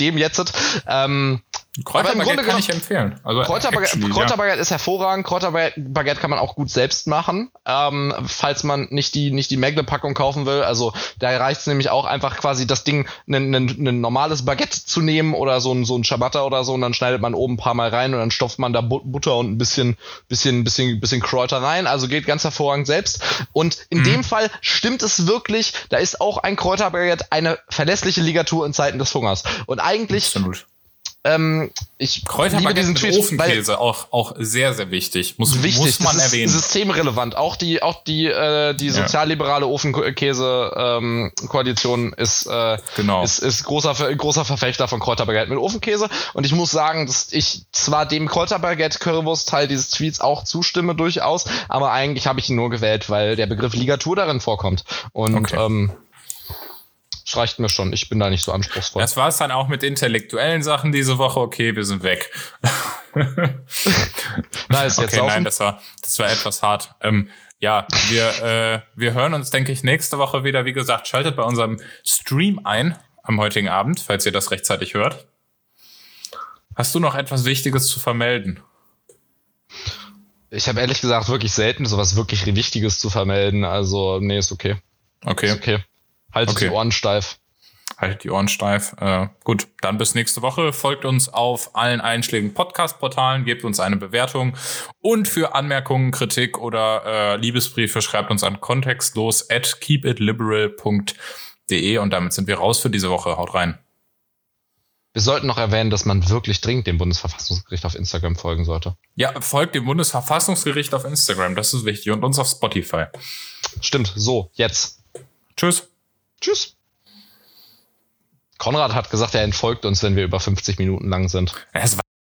dem jetzt. Ähm, Kräuterbaguette kann ich empfehlen. Also Kräuterbaguette, actually, ja. Kräuterbaguette ist hervorragend. Kräuterbaguette kann man auch gut selbst machen, ähm, falls man nicht die nicht die Megle-Packung kaufen will. Also da reicht es nämlich auch einfach quasi das Ding, ein ein normales Baguette zu nehmen oder so ein so ein Ciabatta oder so und dann schneidet man oben ein paar Mal rein und dann stopft man da Bu- Butter und ein bisschen bisschen bisschen bisschen Kräuter rein. Also geht ganz hervorragend selbst. Und Mhm. in dem Fall stimmt es wirklich. Da ist auch ein Kräuterbaguette eine verlässliche Ligatur in Zeiten des Hungers. Und eigentlich Absolut. Ähm, ich liebe Kräuterbaguette diesen mit Tweet, Ofenkäse auch, auch sehr, sehr wichtig. Muss, wichtig, muss man das ist erwähnen. systemrelevant. Auch die, auch die, äh, die sozialliberale Ofenkäse-Koalition ist, äh, Genau. ist, ist großer, großer Verfechter von Kräuterbaguette mit Ofenkäse. Und ich muss sagen, dass ich zwar dem Kräuterbaguette-Currywurst-Teil dieses Tweets auch zustimme durchaus, aber eigentlich habe ich ihn nur gewählt, weil der Begriff Ligatur darin vorkommt. Und Okay. ähm, das reicht mir schon. Ich bin da nicht so anspruchsvoll. Das war es dann auch mit intellektuellen Sachen diese Woche. Okay, wir sind weg. *laughs* da ist jetzt Okay, auch nein, das war, das war etwas hart. Ähm, ja, wir, äh, wir hören uns, denke ich, nächste Woche wieder. Wie gesagt, schaltet bei unserem Stream ein am heutigen Abend, falls ihr das rechtzeitig hört. Hast du noch etwas Wichtiges zu vermelden? Ich habe ehrlich gesagt wirklich selten sowas wirklich Wichtiges zu vermelden. Also, nee, ist okay. Okay, Ist okay. Haltet Okay. die Ohren steif. haltet die Ohren steif. Äh, gut, dann bis nächste Woche. Folgt uns auf allen einschlägigen Podcast-Portalen, gebt uns eine Bewertung und für Anmerkungen, Kritik oder äh, Liebesbriefe schreibt uns an kontextlos at keepitliberal.de und damit sind wir raus für diese Woche. Haut rein. Wir sollten noch erwähnen, dass man wirklich dringend dem Bundesverfassungsgericht auf Instagram folgen sollte. Ja, folgt dem Bundesverfassungsgericht auf Instagram, das ist wichtig und uns auf Spotify. Stimmt, so, jetzt. Tschüss. Tschüss. Konrad hat gesagt, er entfolgt uns, wenn wir über 50 Minuten lang sind. Es